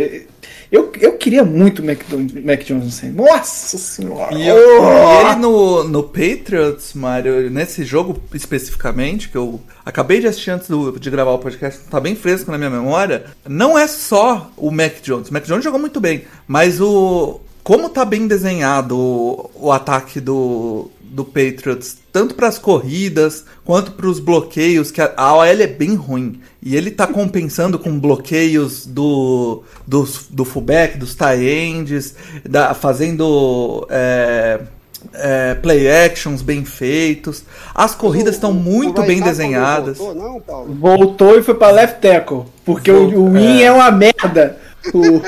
eu, eu queria muito o Mac, Mac Jones assim. Nossa senhora! E, eu- e ele no, no Patriots, Mário, nesse jogo especificamente, que eu acabei de assistir antes do- de gravar o podcast, tá bem fresco na minha memória, não é só o Mac Jones. O Mac Jones jogou muito bem, mas o. Como tá bem desenhado o, o ataque do, do Patriots, tanto para as corridas quanto para os bloqueios, que a, a OL é bem ruim. E ele tá compensando com bloqueios do, do, do fullback, dos tie ends, da, fazendo é, é, play actions bem feitos. As corridas estão O- o muito Ray bem desenhadas. Voltou, não, Paulo? Voltou e foi pra left tackle. Porque o, o Win é. uma merda. O,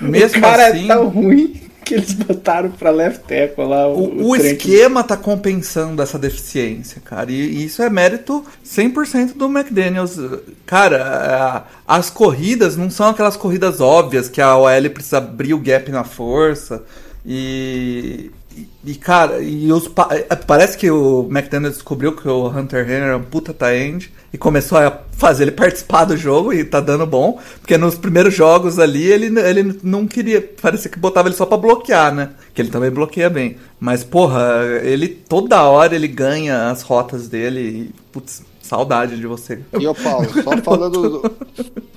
Mesmo o cara assim, é tão ruim que eles botaram pra left tackle lá. O, o, o que- esquema tá compensando essa deficiência, cara. E, e isso é mérito 100% do McDaniels. Cara, a- as corridas não são aquelas corridas óbvias que a OL precisa abrir o gap na força. E. e- cara, e os, pa- é, parece que o McDaniels descobriu que o Hunter Henry era um puta tie-end e começou a fazer ele participar do jogo e tá dando bom, porque nos primeiros jogos ali ele, ele não queria, parecia que botava ele só pra bloquear, né? Que ele também bloqueia bem. Mas, porra, ele toda hora ele ganha as rotas dele e, putz, saudade de você. E o Paulo, só [LAUGHS] falando do,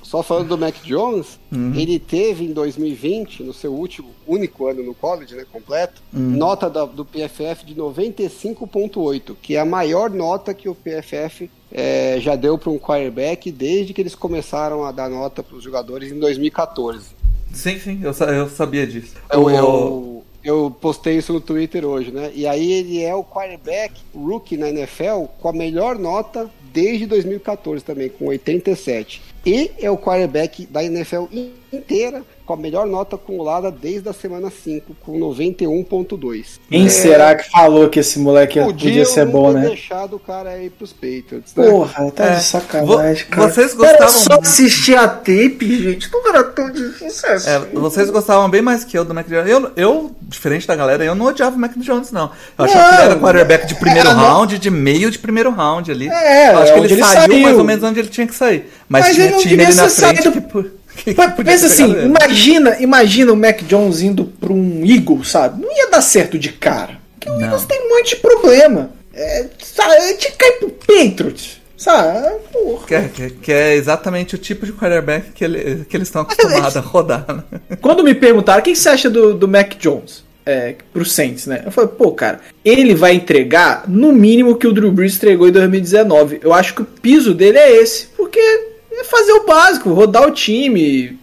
só falando do Mac Jones, Uhum. ele teve em 2020, no seu último, único ano no college, né, completo, Uhum. nota da- do PFF de 95.8, que é a maior nota que o PFF eh, já deu para um quarterback desde que eles começaram a dar nota para os jogadores em 2014. Sim, sim, eu, eu sabia disso. Eu, O- eu, eu postei isso no Twitter hoje, né? E aí ele é o quarterback rookie na NFL com a melhor nota desde 2014 também, com 87. E é o quarterback da NFL inteira com a melhor nota acumulada desde a semana 5, com 91.2. Quem É, será que falou que esse moleque podia ser não bom, né? deixado o cara aí pros Patriots, né? Porra, tá É. de sacanagem, Vo- cara. vocês Era gostavam- só assistir a tape, gente. Não era tão difícil assim. É, vocês gostavam bem mais que eu do Mac Jones. Eu, eu, diferente da galera, eu não odiava o Mac Jones, não. Eu achava Não, que ele era quarterback de primeiro é, não- round, de meio de primeiro round ali. É, eu acho que ele, ele saiu, saiu. mais ou menos onde ele tinha que sair. Mas, Mas tinha ele não time devia frente saído- que, po- [LAUGHS] que Mas podia pensa assim, ele. imagina, imagina o Mac Jones indo pra um Eagle, sabe? Não ia dar certo de cara. Porque o Não. Eagles tem um monte de problema. É, sabe, tinha que cair pro Patriots, sabe? Porra. Que, é- que- que é exatamente o tipo de quarterback que, ele- que eles estão acostumados a rodar. Né? [LAUGHS] Quando me perguntaram o que você acha do, do Mac Jones é, pro Saints, né? Eu falei, pô, cara, ele vai entregar no mínimo que o Drew Brees entregou em 2019. Eu acho que o piso dele é esse, porque é fazer o básico, rodar o time.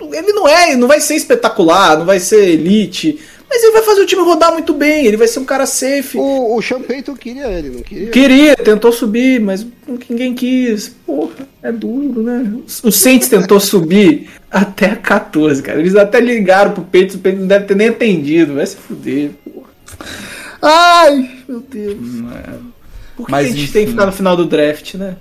Ele não é, não vai ser espetacular, não vai ser elite, mas ele vai fazer o time rodar muito bem, ele vai ser um cara safe. O, o queria ele, não queria? Queria, tentou subir, mas ninguém quis. Porra, é duro, né? O Saints tentou subir até a 14, cara. Eles até ligaram pro Peitos, o Peitos não deve ter nem atendido. Vai se fuder, porra. Ai, meu Deus. Por que, Mas, que a gente enfim. tem que ficar no final do draft, né?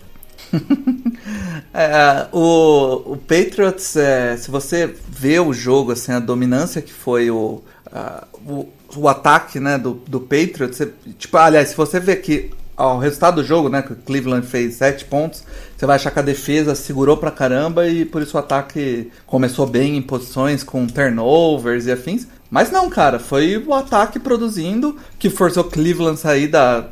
É, o, o Patriots, é, se você vê o jogo, assim, a dominância que foi o, a- o, o ataque né, do, do Patriots, você- tipo, aliás, se você vê que ao resultado do jogo, né, que o Cleveland fez 7 pontos, você vai achar que a defesa segurou pra caramba e por isso o ataque começou bem em posições com turnovers e afins. Mas não, cara, foi o ataque produzindo que forçou Cleveland sair da,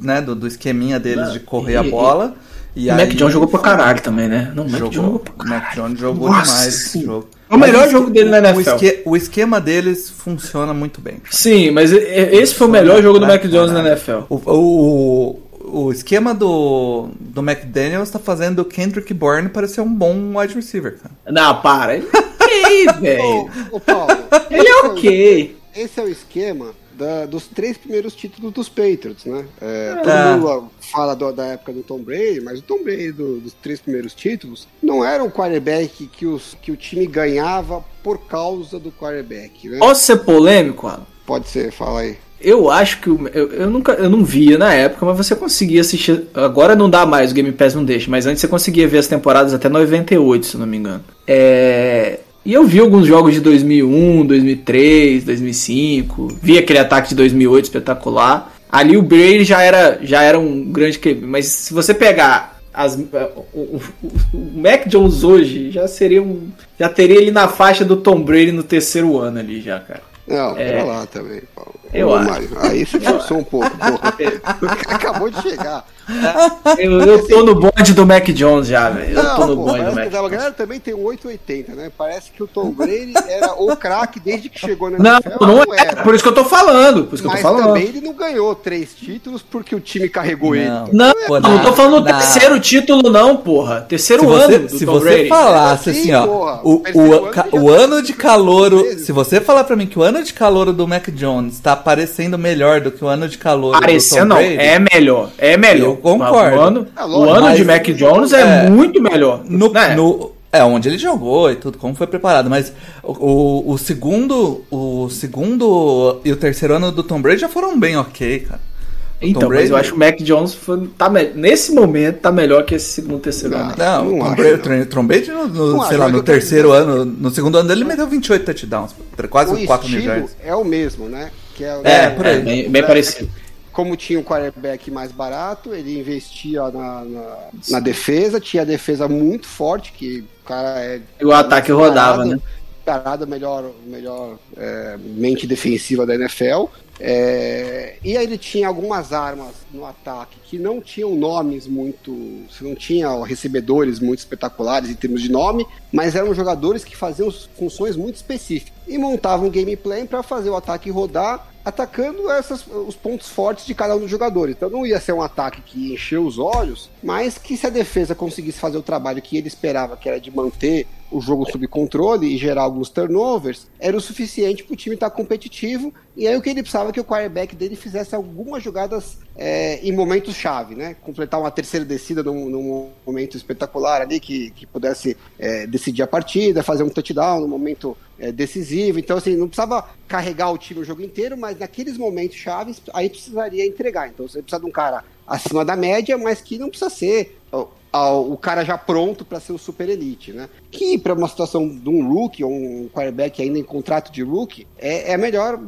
né, do, do esqueminha deles de correr a e- bola. E o Mac aí- Jones jogou pra caralho também, né? Não, o Mac Jogou. Jones jogou pra O Mac caralho. Jones jogou Nossa demais esse jogo. É o melhor Mas jogo dele na o NFL. esque- o esquema deles funciona muito bem. Sim, mas esse foi o melhor jogo do Mac Jones na Caralho. NFL. O, o- o esquema do, do McDaniels tá fazendo o Kendrick Bourne parecer um bom wide receiver, cara. Não, para. Ele é ok, [LAUGHS] velho. Ô, ô, Paulo, Ele é o- ok. Esse é o esquema da- dos três primeiros títulos dos Patriots, né? É, todo É. mundo fala do- da época do Tom Brady, mas o Tom Brady do- dos três primeiros títulos não era um quarterback que, os, que o time ganhava por causa do quarterback, né? Posso ser polêmico, Alan? Pode ser, fala aí. Eu acho que eu, eu nunca eu não via na época, mas você conseguia assistir. Agora não dá mais, o Game Pass não deixa, mas antes você conseguia ver as temporadas até 98, se não me engano. É, E eu vi alguns jogos de 2001, 2003, 2005, vi aquele ataque de 2008 espetacular. Ali o Brady já era já era um grande QB, mas se você pegar as, o, o- o Mac Jones hoje já seria um, já teria ele na faixa do Tom Brady no terceiro ano ali já, cara. Não, É. lá também, Paulo. Eu Ô, acho. Mário, aí você [LAUGHS] forçou um pouco, porra. [LAUGHS] Acabou de chegar. [LAUGHS] Eu, eu tô no bonde do Mac Jones já, velho. Eu tô Não, no bonde do Mac a Jones. galera também tem um 880, né? Parece que o Tom Brady era o craque desde que chegou na Não, NFL. não é. Por isso que eu tô falando. Por isso que eu tô Mas falando. também ele não ganhou três títulos porque o time carregou ele. Não. Não, Pô, não, na- tô falando do terceiro título, não, porra. Terceiro Se ano você, do se Tom você Brady. falasse Sim, assim, ó, porra. o, o, ano o ano de calouro, vezes. se você falar pra mim que o ano de calouro do Mac Jones tá parecendo melhor do que o ano de calouro Parecer do Tom não, Brady, é melhor. É melhor. Eu concordo. O ano, É o ano mas- de Mac Jones é, é, muito melhor. no, né? no- é onde ele jogou e tudo, como foi preparado, mas o, o, o segundo, o segundo e o terceiro ano do Tom Brady já foram bem ok, cara. O Então, Tom mas Brady- eu acho que o Mac Jones foi- tá, me- nesse momento tá melhor que esse segundo terceiro Não. ano. Não, Não o Tom acho, Brady, Tom Brady no, no, sei acho, lá, no terceiro ano, no segundo ano dele ele meteu 28 touchdowns, quase o 4 mil é o mesmo, né? Que é, É, por aí. bem, bem parecido. Como tinha um quarterback mais barato, ele investia na, na, na defesa, tinha a defesa muito forte, que o cara é. E o ataque rodava, né? Parada melhor, melhor é, mente defensiva da NFL. É, e aí ele tinha algumas armas no ataque que não tinham nomes muito. Não tinha recebedores muito espetaculares em termos de nome, mas eram jogadores que faziam funções muito específicas. E montavam um gameplay para fazer o ataque rodar, atacando essas, os pontos fortes de cada um dos jogadores. Então não ia ser um ataque que encheu os olhos, mas que se a defesa conseguisse fazer o trabalho que ele esperava, que era de manter o jogo sob controle e gerar alguns turnovers, era o suficiente para o time estar competitivo. E aí o que ele precisava é que o quarterback dele fizesse algumas jogadas é, em momentos chave, né? Completar uma terceira descida num, num momento espetacular ali que, que pudesse é, decidir a partida, fazer um touchdown no momento é, decisivo. Então, assim, não precisava carregar o time o jogo inteiro, mas naqueles momentos chaves, aí precisaria entregar. Então, você precisa de um cara acima da média, mas que não precisa ser ó, o cara já pronto para ser o super elite, né? Que para uma situação de um rookie ou um quarterback ainda em contrato de rookie é, é a melhor,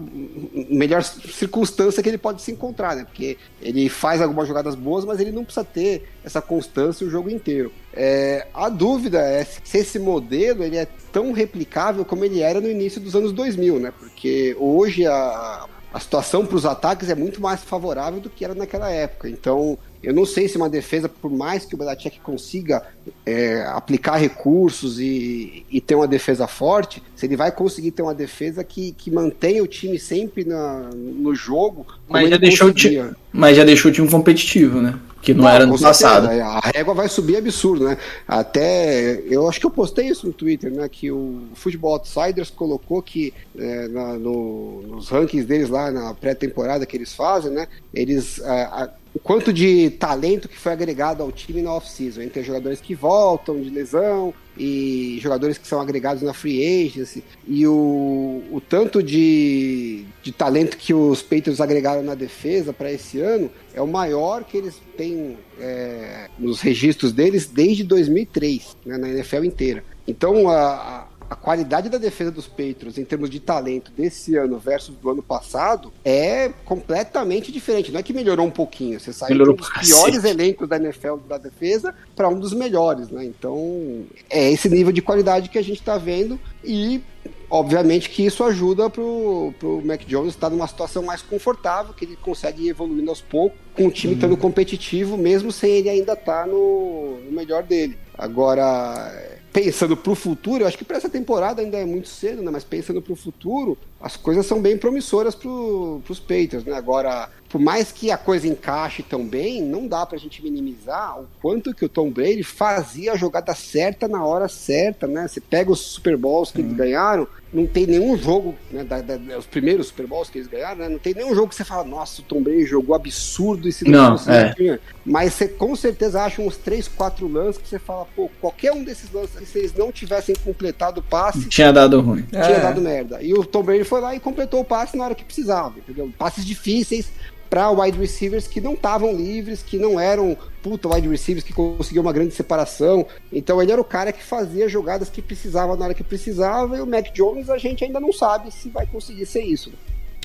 melhor circunstância que ele pode se encontrar, né? Porque ele faz algumas jogadas boas, mas ele não precisa ter essa constância o jogo inteiro. É, a dúvida é se esse modelo ele é tão replicável como ele era no início dos anos 2000, né? Porque hoje a, a situação para os ataques é muito mais favorável do que era naquela época. Então, eu não sei se uma defesa, por mais que o Belichick consiga é, aplicar recursos e, e ter uma defesa forte, se ele vai conseguir ter uma defesa que, que mantenha o time sempre na, no jogo. Mas já, deixou o time, mas já deixou o time competitivo, né? Que não, Não, era no passado. é, A régua vai subir absurdo, né? Até. Eu acho que eu postei isso no Twitter, né? Que o Football Outsiders colocou que é, na- no- nos rankings deles lá na pré-temporada que eles fazem, né? Eles. é, a- o quanto de talento que foi agregado ao time na off-season, entre jogadores que voltam de lesão e jogadores que são agregados na free agency, e o, o tanto de, de talento que os Patriots agregaram na defesa para esse ano é o maior que eles têm é, nos registros deles desde 2003, né, na NFL inteira. Então, a, a- a qualidade da defesa dos Patriots em termos de talento desse ano versus do ano passado é completamente diferente. Não é que melhorou um pouquinho, você sai Melhorou dos piores elencos da NFL da defesa para um dos melhores, né? Então, é esse nível de qualidade que a gente está vendo e obviamente que isso ajuda pro, pro Mac Jones estar numa situação mais confortável, que ele consegue ir evoluindo aos poucos, com o time estando competitivo, mesmo sem ele ainda estar no, no melhor dele. Agora, pensando pro futuro, eu acho que para essa temporada ainda é muito cedo, né? Mas pensando pro futuro, as coisas são bem promissoras para os Patriots, né? Agora, por mais que a coisa encaixe tão bem, não dá para a gente minimizar o quanto que o Tom Brady fazia a jogada certa na hora certa, né? Você pega os Super Bowls que eles ganharam, não tem nenhum jogo, né, da, da, os primeiros Super Bowls que eles ganharam, né, não tem nenhum jogo que você fala, nossa, o Tom Brady jogou absurdo esse Não, lance é. tinha. Mas você com certeza acha uns 3, 4 lances que você fala, pô, qualquer um desses lances, se eles não tivessem completado o passe, Tinha dado ruim. tinha É. dado merda. E o Tom Brady foi lá e completou o passe na hora que precisava, entendeu? Passes difíceis para wide receivers que não estavam livres, que não eram puta wide receivers que conseguiam uma grande separação. Então ele era o cara que fazia jogadas que precisava na hora que precisava e o Mac Jones a gente ainda não sabe se vai conseguir ser isso.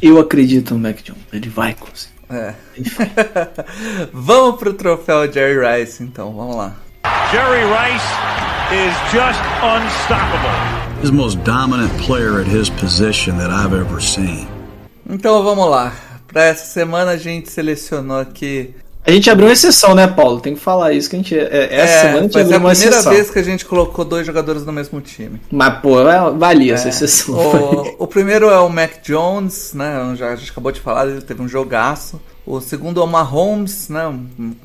Eu acredito no Mac Jones. Ele vai conseguir. É. [LAUGHS] vamos pro troféu Jerry Rice, então, vamos lá. Jerry Rice is just unstoppable. He's the most dominant player at his position that I've ever seen. Então vamos lá. Pra essa semana a gente selecionou aqui. A gente abriu uma exceção, né, Paulo? Tem que falar isso que a gente. é- Essa semana a gente vai ser abriu a uma primeira exceção. vez que a gente colocou dois jogadores no mesmo time. Mas, pô, é- valia essa exceção. O, [LAUGHS] o primeiro é o Mac Jones, né? Já, a gente acabou de falar, ele teve um jogaço. O segundo é o Mahomes, né?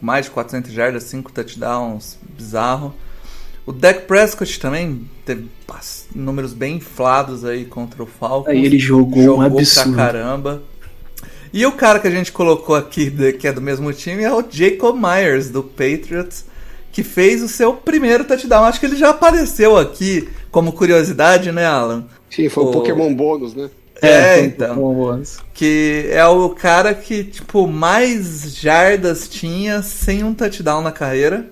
Mais de 400 jardas, 5 touchdowns, bizarro. O Dak Prescott também teve números bem inflados aí contra o Falcons. Aí ele jogou um absurdo. pra caramba. E o cara que a gente colocou aqui, que é do mesmo time, é o Jacob Myers, do Patriots, que fez o seu primeiro touchdown. Acho que ele já apareceu aqui como curiosidade, né, Alan? Sim, foi O- um Pokémon bônus, né? É, um então. antes. Que é o cara que, tipo, mais jardas tinha sem um touchdown na carreira.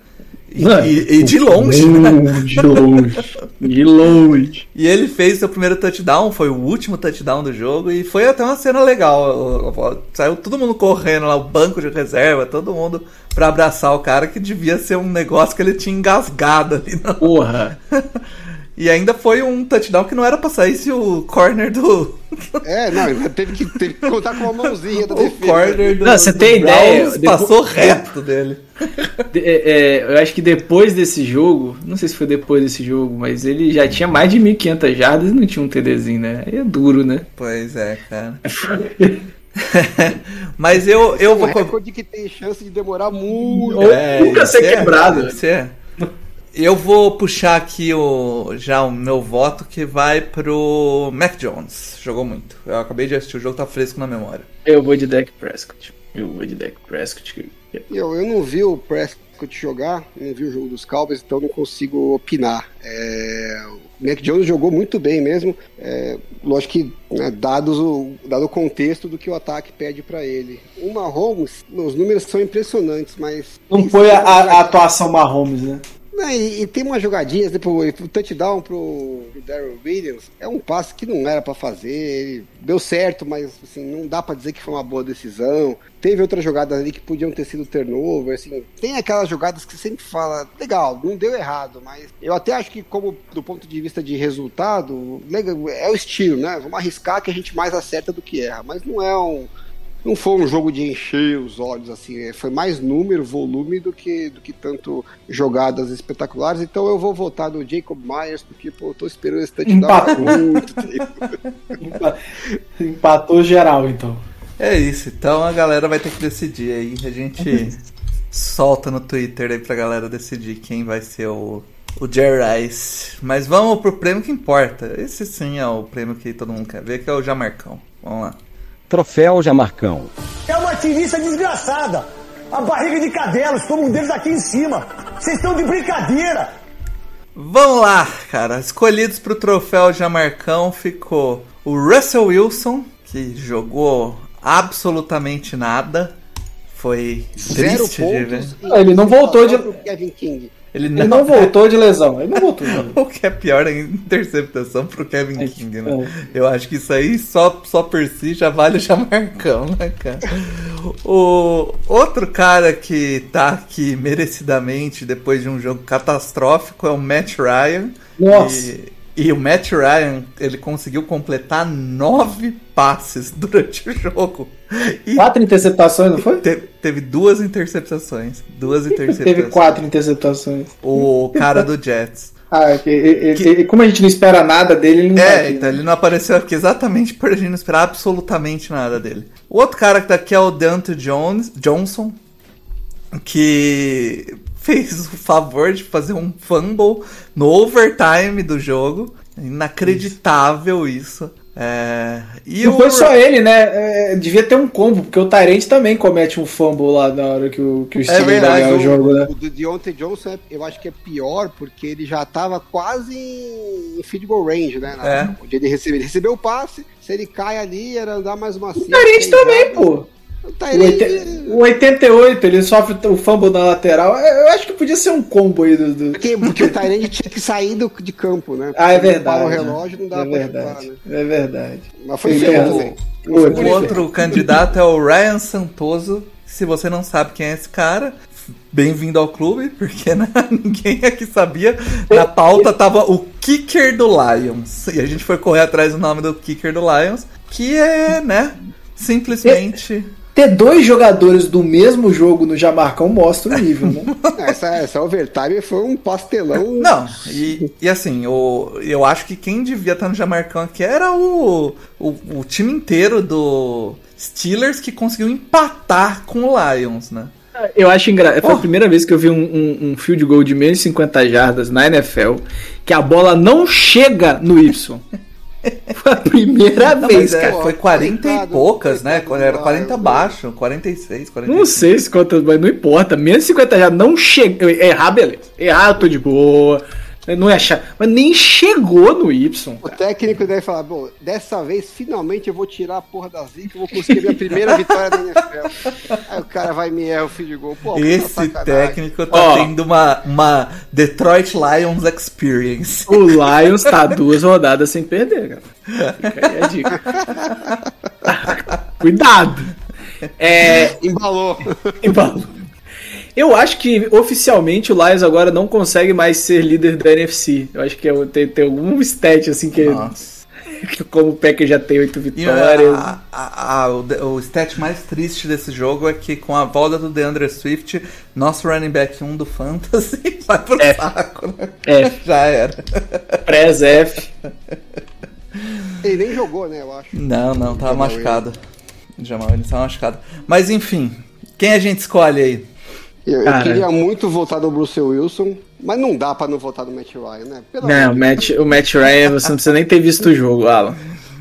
E, Mano, e- e de longe, né? De longe. De longe. E ele fez seu primeiro touchdown, foi o último touchdown do jogo, e foi até uma cena legal. Saiu todo mundo correndo lá, o banco de reserva, todo mundo pra abraçar o cara, que devia ser um negócio que ele tinha engasgado ali. na- Porra. [LAUGHS] E ainda foi um touchdown que não era pra sair se o corner do. [LAUGHS] É, não, teve que, teve que contar com uma mãozinha da [LAUGHS] o defesa. corner do. Não, você do tem ideia, depois- Passou reto dele. De- é, é, eu acho que depois desse jogo, não sei se foi depois desse jogo, mas ele já tinha mais de 1.500 jardas e não tinha um TDzinho, né? Aí é duro, né? Pois é, cara. [LAUGHS] Mas eu, eu Um vou. co- recorde que tem chance de demorar muito. Ou nunca ser é, quebrado. isso é. Eu vou puxar aqui o, já o meu voto que vai pro Mac Jones. Jogou muito. Eu acabei de assistir o jogo, tá fresco na memória. Eu vou de Dak Prescott. Eu vou de Dak Prescott. Eu, eu não vi o Prescott jogar, não vi o jogo dos Cowboys, então não consigo opinar. É, o Mac Jones jogou muito bem mesmo. É, lógico que, né, dados o, dado o contexto do que o ataque pede para ele. O Mahomes, os números são impressionantes, mas. Não foi a, a atuação Mahomes, né? Não, e, e tem umas jogadinhas, tipo, o touchdown pro, Darryl Williams é um passe que não era pra fazer, deu certo, mas assim, não dá pra dizer que foi uma boa decisão. Teve outras jogadas ali que podiam ter sido turnover, assim, tem aquelas jogadas que você sempre fala, legal, não deu errado, mas eu até acho que como do ponto de vista de resultado, é o estilo, né? Vamos arriscar que a gente mais acerta do que erra, mas não é um não foi um jogo de encher os olhos, assim, é, foi mais número, volume do que, do que tanto jogadas espetaculares. Então eu vou votar no Jacob Myers, porque pô, eu tô esperando esse touchdown há Empatou. muito [LAUGHS] tempo. Empatou geral, então. É isso, então a galera vai ter que decidir aí. A gente solta no Twitter aí pra galera decidir quem vai ser o, o Jerry Rice. Mas vamos pro prêmio que importa. Esse sim é o prêmio que todo mundo quer ver, que é o Jamarcão. Vamos lá. Troféu Jamarcão. É uma tirista desgraçada. A barriga de cadela, estamos deles aqui em cima. Vocês estão de brincadeira. Vamos lá, cara. Escolhidos pro troféu Jamarcão ficou o Russell Wilson, que jogou absolutamente nada. Foi Zero triste de ver. pontos. Ele não voltou de- Kevin King. Ele Ele não voltou de lesão. Ele não voltou. [LAUGHS] O que é pior é a interceptação pro Kevin É, King, né? Eu acho que isso aí só, só por si já vale o Jamarcão, né, cara? O outro cara que tá aqui merecidamente depois de um jogo catastrófico é o Matt Ryan. Nossa. E, e o Matt Ryan, ele conseguiu completar nove passes [LAUGHS] durante o jogo. E Quatro interceptações, não foi? teve, teve duas interceptações. Duas interceptações. Teve quatro interceptações. O cara do Jets. Ah, que- ele- ele- como a gente não espera nada dele, ele não É, então ele não apareceu aqui exatamente por a gente não esperar absolutamente nada dele. O outro cara que tá aqui é o Dante Jones, Johnson, que fez o favor de fazer um fumble no overtime do jogo. Inacreditável isso. É, e Não o- foi só ele, né? É, devia ter um combo, porque o Tyrant também comete um fumble lá na hora que o, que o Steelers verdade, ganha o Mas jogo, né? o do Deontay Johnson, é- eu acho que é pior, porque ele já tava quase em field goal range, né? Na- É. Onde ele recebeu, ele recebeu o passe, se ele cai ali, era andar mais uma O Tyrant seis também, jardas. pô. O O, Tyrant, oite- o 88, ele sofre o fumble na lateral. É, Eu acho que podia ser um combo aí do. do- porque, porque o [LAUGHS] Tyrant tinha que sair do, de campo, né? Ah, é Porque verdade. Para o relógio não dá é pra verdade. chutar, né? É verdade. Mas foi feio também. o- o O outro candidato é o Ryan Santoso. Se você não sabe quem é esse cara, bem-vindo ao clube, porque né, [LAUGHS] ninguém aqui sabia. Na pauta tava o kicker do Lions. E a gente foi correr atrás do nome do kicker do Lions, que é, né, simplesmente. Ter dois jogadores do mesmo jogo no Jamarcão mostra o nível, né? [LAUGHS] Essa, essa overtime foi um pastelão. Não, e, e assim, o, eu acho que quem devia estar no Jamarcão aqui era o, o, o time inteiro do Steelers que conseguiu empatar com o Lions, né? Eu acho engraçado. Foi Oh. a primeira vez que eu vi um, um, um field goal de menos de 50 jardas na NFL que a bola não chega no Y. Foi a primeira Não, vez, mas é, cara. foi 40 e Coitado, poucas, né? coitado Quando do era 40 Lions, abaixo, 46, 46. Não sei se quantas, mas não importa. Menos de 50 jardas não chega. Errar, beleza. Errar, eu tô de boa. Não é achar. Mas nem chegou no Y. O técnico deve falar, bom, dessa vez finalmente eu vou tirar a porra da zica, eu vou conseguir minha primeira vitória da NFL. Aí o cara vai e me erra o field goal. Pô, puta Esse técnico tá Ó. tendo uma, uma Detroit Lions experience. O Lions tá duas rodadas sem perder, cara. Fica aí a dica. [LAUGHS] Cuidado. É, Embalou. Embalou. Eu acho que oficialmente o Lions agora não consegue mais ser líder da NFC. Eu acho que é- tem, tem algum stat assim que, Nossa. como o Packers já tem oito vitórias. a, a- a- o, o stat mais triste desse jogo é que com a volta do DeAndre Swift, nosso running back 1 do Fantasy [LAUGHS] vai pro É. saco, né? É. [LAUGHS] Já era. Prez F. Ele nem jogou, né, eu acho. Não, não, tava Jamal machucado. Jamal, ele tava machucado. Mas enfim, quem a gente escolhe aí? Eu, eu queria muito votar no Bruce Wilson, mas não dá pra não votar no Matt Ryan, né? Pelo, Não, o Matt, o Matt Ryan, você não precisa nem ter visto o jogo, Alan.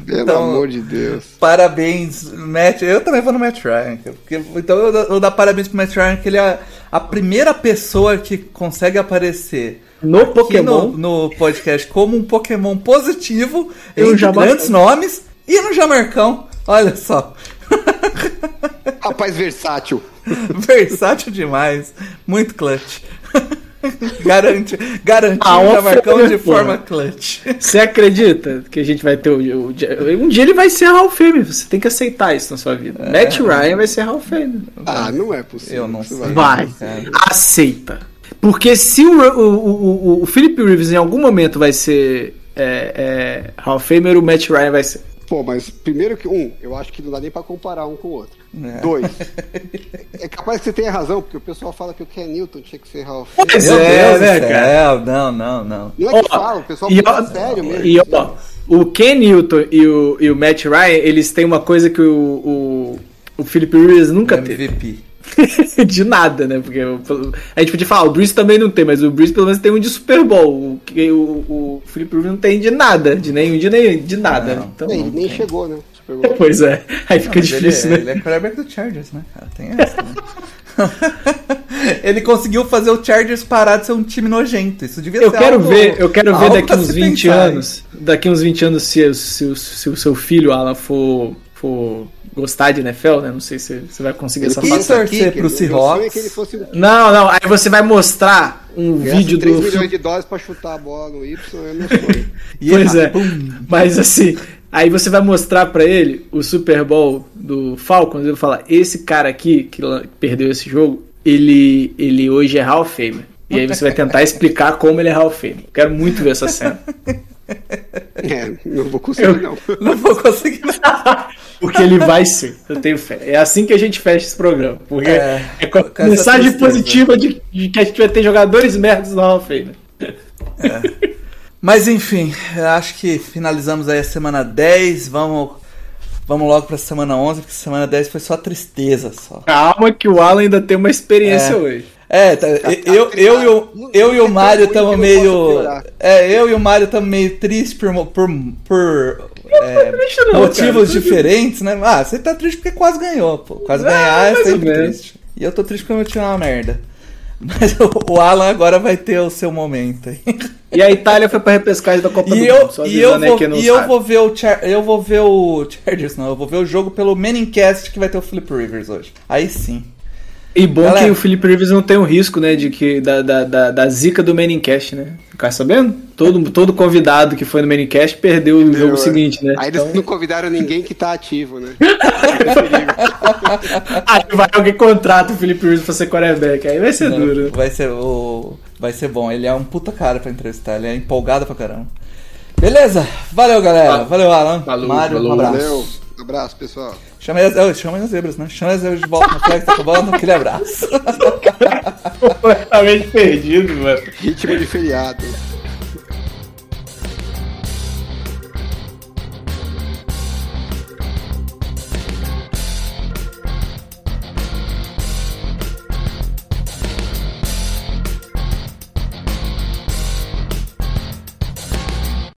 pelo Então- amor de Deus. Parabéns, Matt. Eu também vou no Matt Ryan. Porque, então eu, dou- eu dou parabéns pro Matt Ryan, que ele é a primeira pessoa que consegue aparecer No aqui Pokémon. no, no podcast como um Pokémon positivo, Eu em grandes nomes, e no Jamarcão. Olha só. [LAUGHS] Rapaz versátil. [LAUGHS] Versátil demais. Muito clutch. [LAUGHS] garante, garante Ah, o folha, de forma clutch. [LAUGHS] Você acredita que a gente vai ter o, o- um dia ele vai ser Hall of Fame, você tem que aceitar isso na sua vida. Matt Ryan vai ser Hall of Fame. Ah, não é possível. Eu não sei. Vai. Cara. Aceita. Porque se o, o, o, o, o Philip Rivers em algum momento vai ser é, é, Hall of Famer, o Matt Ryan vai ser. Pô, mas primeiro que, um, eu acho que não dá nem pra comparar um com o outro. É. Dois, [LAUGHS] é capaz que você tenha razão, porque o pessoal fala que o Ken Newton tinha que ser Fame. Pois Meu é, Deus né, cara? Não, não, não. Não é que Ó, fala, o pessoal E, fala ó, sério mesmo. e ó, o Ken Newton e o, e o Matt Ryan, eles têm uma coisa que o, o, o Philip Rivers nunca teve. MVP. [LAUGHS] de nada, né? Porque a gente podia falar, o Bruce também não tem, mas o Bruce pelo menos tem um de Super Bowl. O, o, o Philip Rivers não tem de nada, de nenhum de nem de nada. Não. Então, É, ele nem chegou, né? Super [LAUGHS] Bowl. pois é, aí fica ele, difícil, ele né? é quarterback do Chargers, né, cara? Tem essa, né? [LAUGHS] ele conseguiu fazer o Chargers parar de ser um time nojento. Isso devia Eu ser quero algo- ver, eu quero ver daqui uns se 20 pensar, hein? anos, daqui uns 20 anos se, se, se o seu filho, Alan, for, for gostar de NFL, né? Não sei se você vai conseguir essa quis torcer Kicker, pro Seahawks. é que ele fosse Não, não, aí você vai mostrar um Ganhasse vídeo 3 do milhões de dólares pra chutar a bola no Y [LAUGHS] é meu sonho. Pois ele- é. Mas assim, aí você vai mostrar pra ele o Super Bowl do Falcons e ele vai falar: esse cara aqui que perdeu esse jogo, ele, ele hoje é Hall of Famer. E aí você vai tentar explicar como ele é Hall of Famer. Quero muito ver essa cena. [LAUGHS] [LAUGHS] É, não vou conseguir, não. [LAUGHS] Não vou conseguir. Porque ele vai ser, eu tenho fé. É assim que a gente fecha esse programa. Porque É, é, com a mensagem tristeza. positiva de, de que a gente vai ter jogadores merdas no Hall of Famer. Mas enfim, eu acho que finalizamos aí a semana 10. Vamos, vamos logo pra semana 11, porque semana 10 foi só tristeza só. Calma que o Alan ainda tem uma experiência É. hoje. É, tá, eu, eu, e o- eu e o Mário estamos meio. É, eu e o Mário estamos meio tristes por, por, por é, triste não, motivos cara. diferentes, né? Ah, você tá triste porque quase ganhou, pô. Quase Ah, ganhar é sempre triste. E eu tô triste porque o meu time é uma merda. [LAUGHS] Mas o, o Alan agora vai ter o seu momento aí. E a Itália foi pra repescagem da Copa E do eu, Mundo. só e eu, vou, e eu vou ver o Char eu vou ver o Chargers, não, eu vou ver o jogo pelo Manningcast que vai ter o Philip Rivers hoje. Aí sim. E bom Galera. que o Felipe Rivers não tem o risco, né, de que da, da, da, da zica do Manicast, né? Ficar sabendo? Todo, todo convidado que foi no Manicast perdeu o jogo é. seguinte, né? Aí eles Então, não convidaram ninguém que tá ativo, né? aí [LAUGHS] vai alguém contrata o Felipe Rivers pra ser quarterback, aí vai ser Não, duro. Vai ser o. Vai ser bom. Ele é um puta cara pra entrevistar. Ele é empolgado pra caramba. Beleza? Valeu, galera. Valeu, Alan. Falou, Mário, falou. um abraço. Valeu. Abraço, pessoal. Chama as, oh, chama as zebras, né? Chama as zebras de volta no flag, tá acabando. Aquele abraço. [LAUGHS] Completamente perdido, mano. Ritmo de feriado.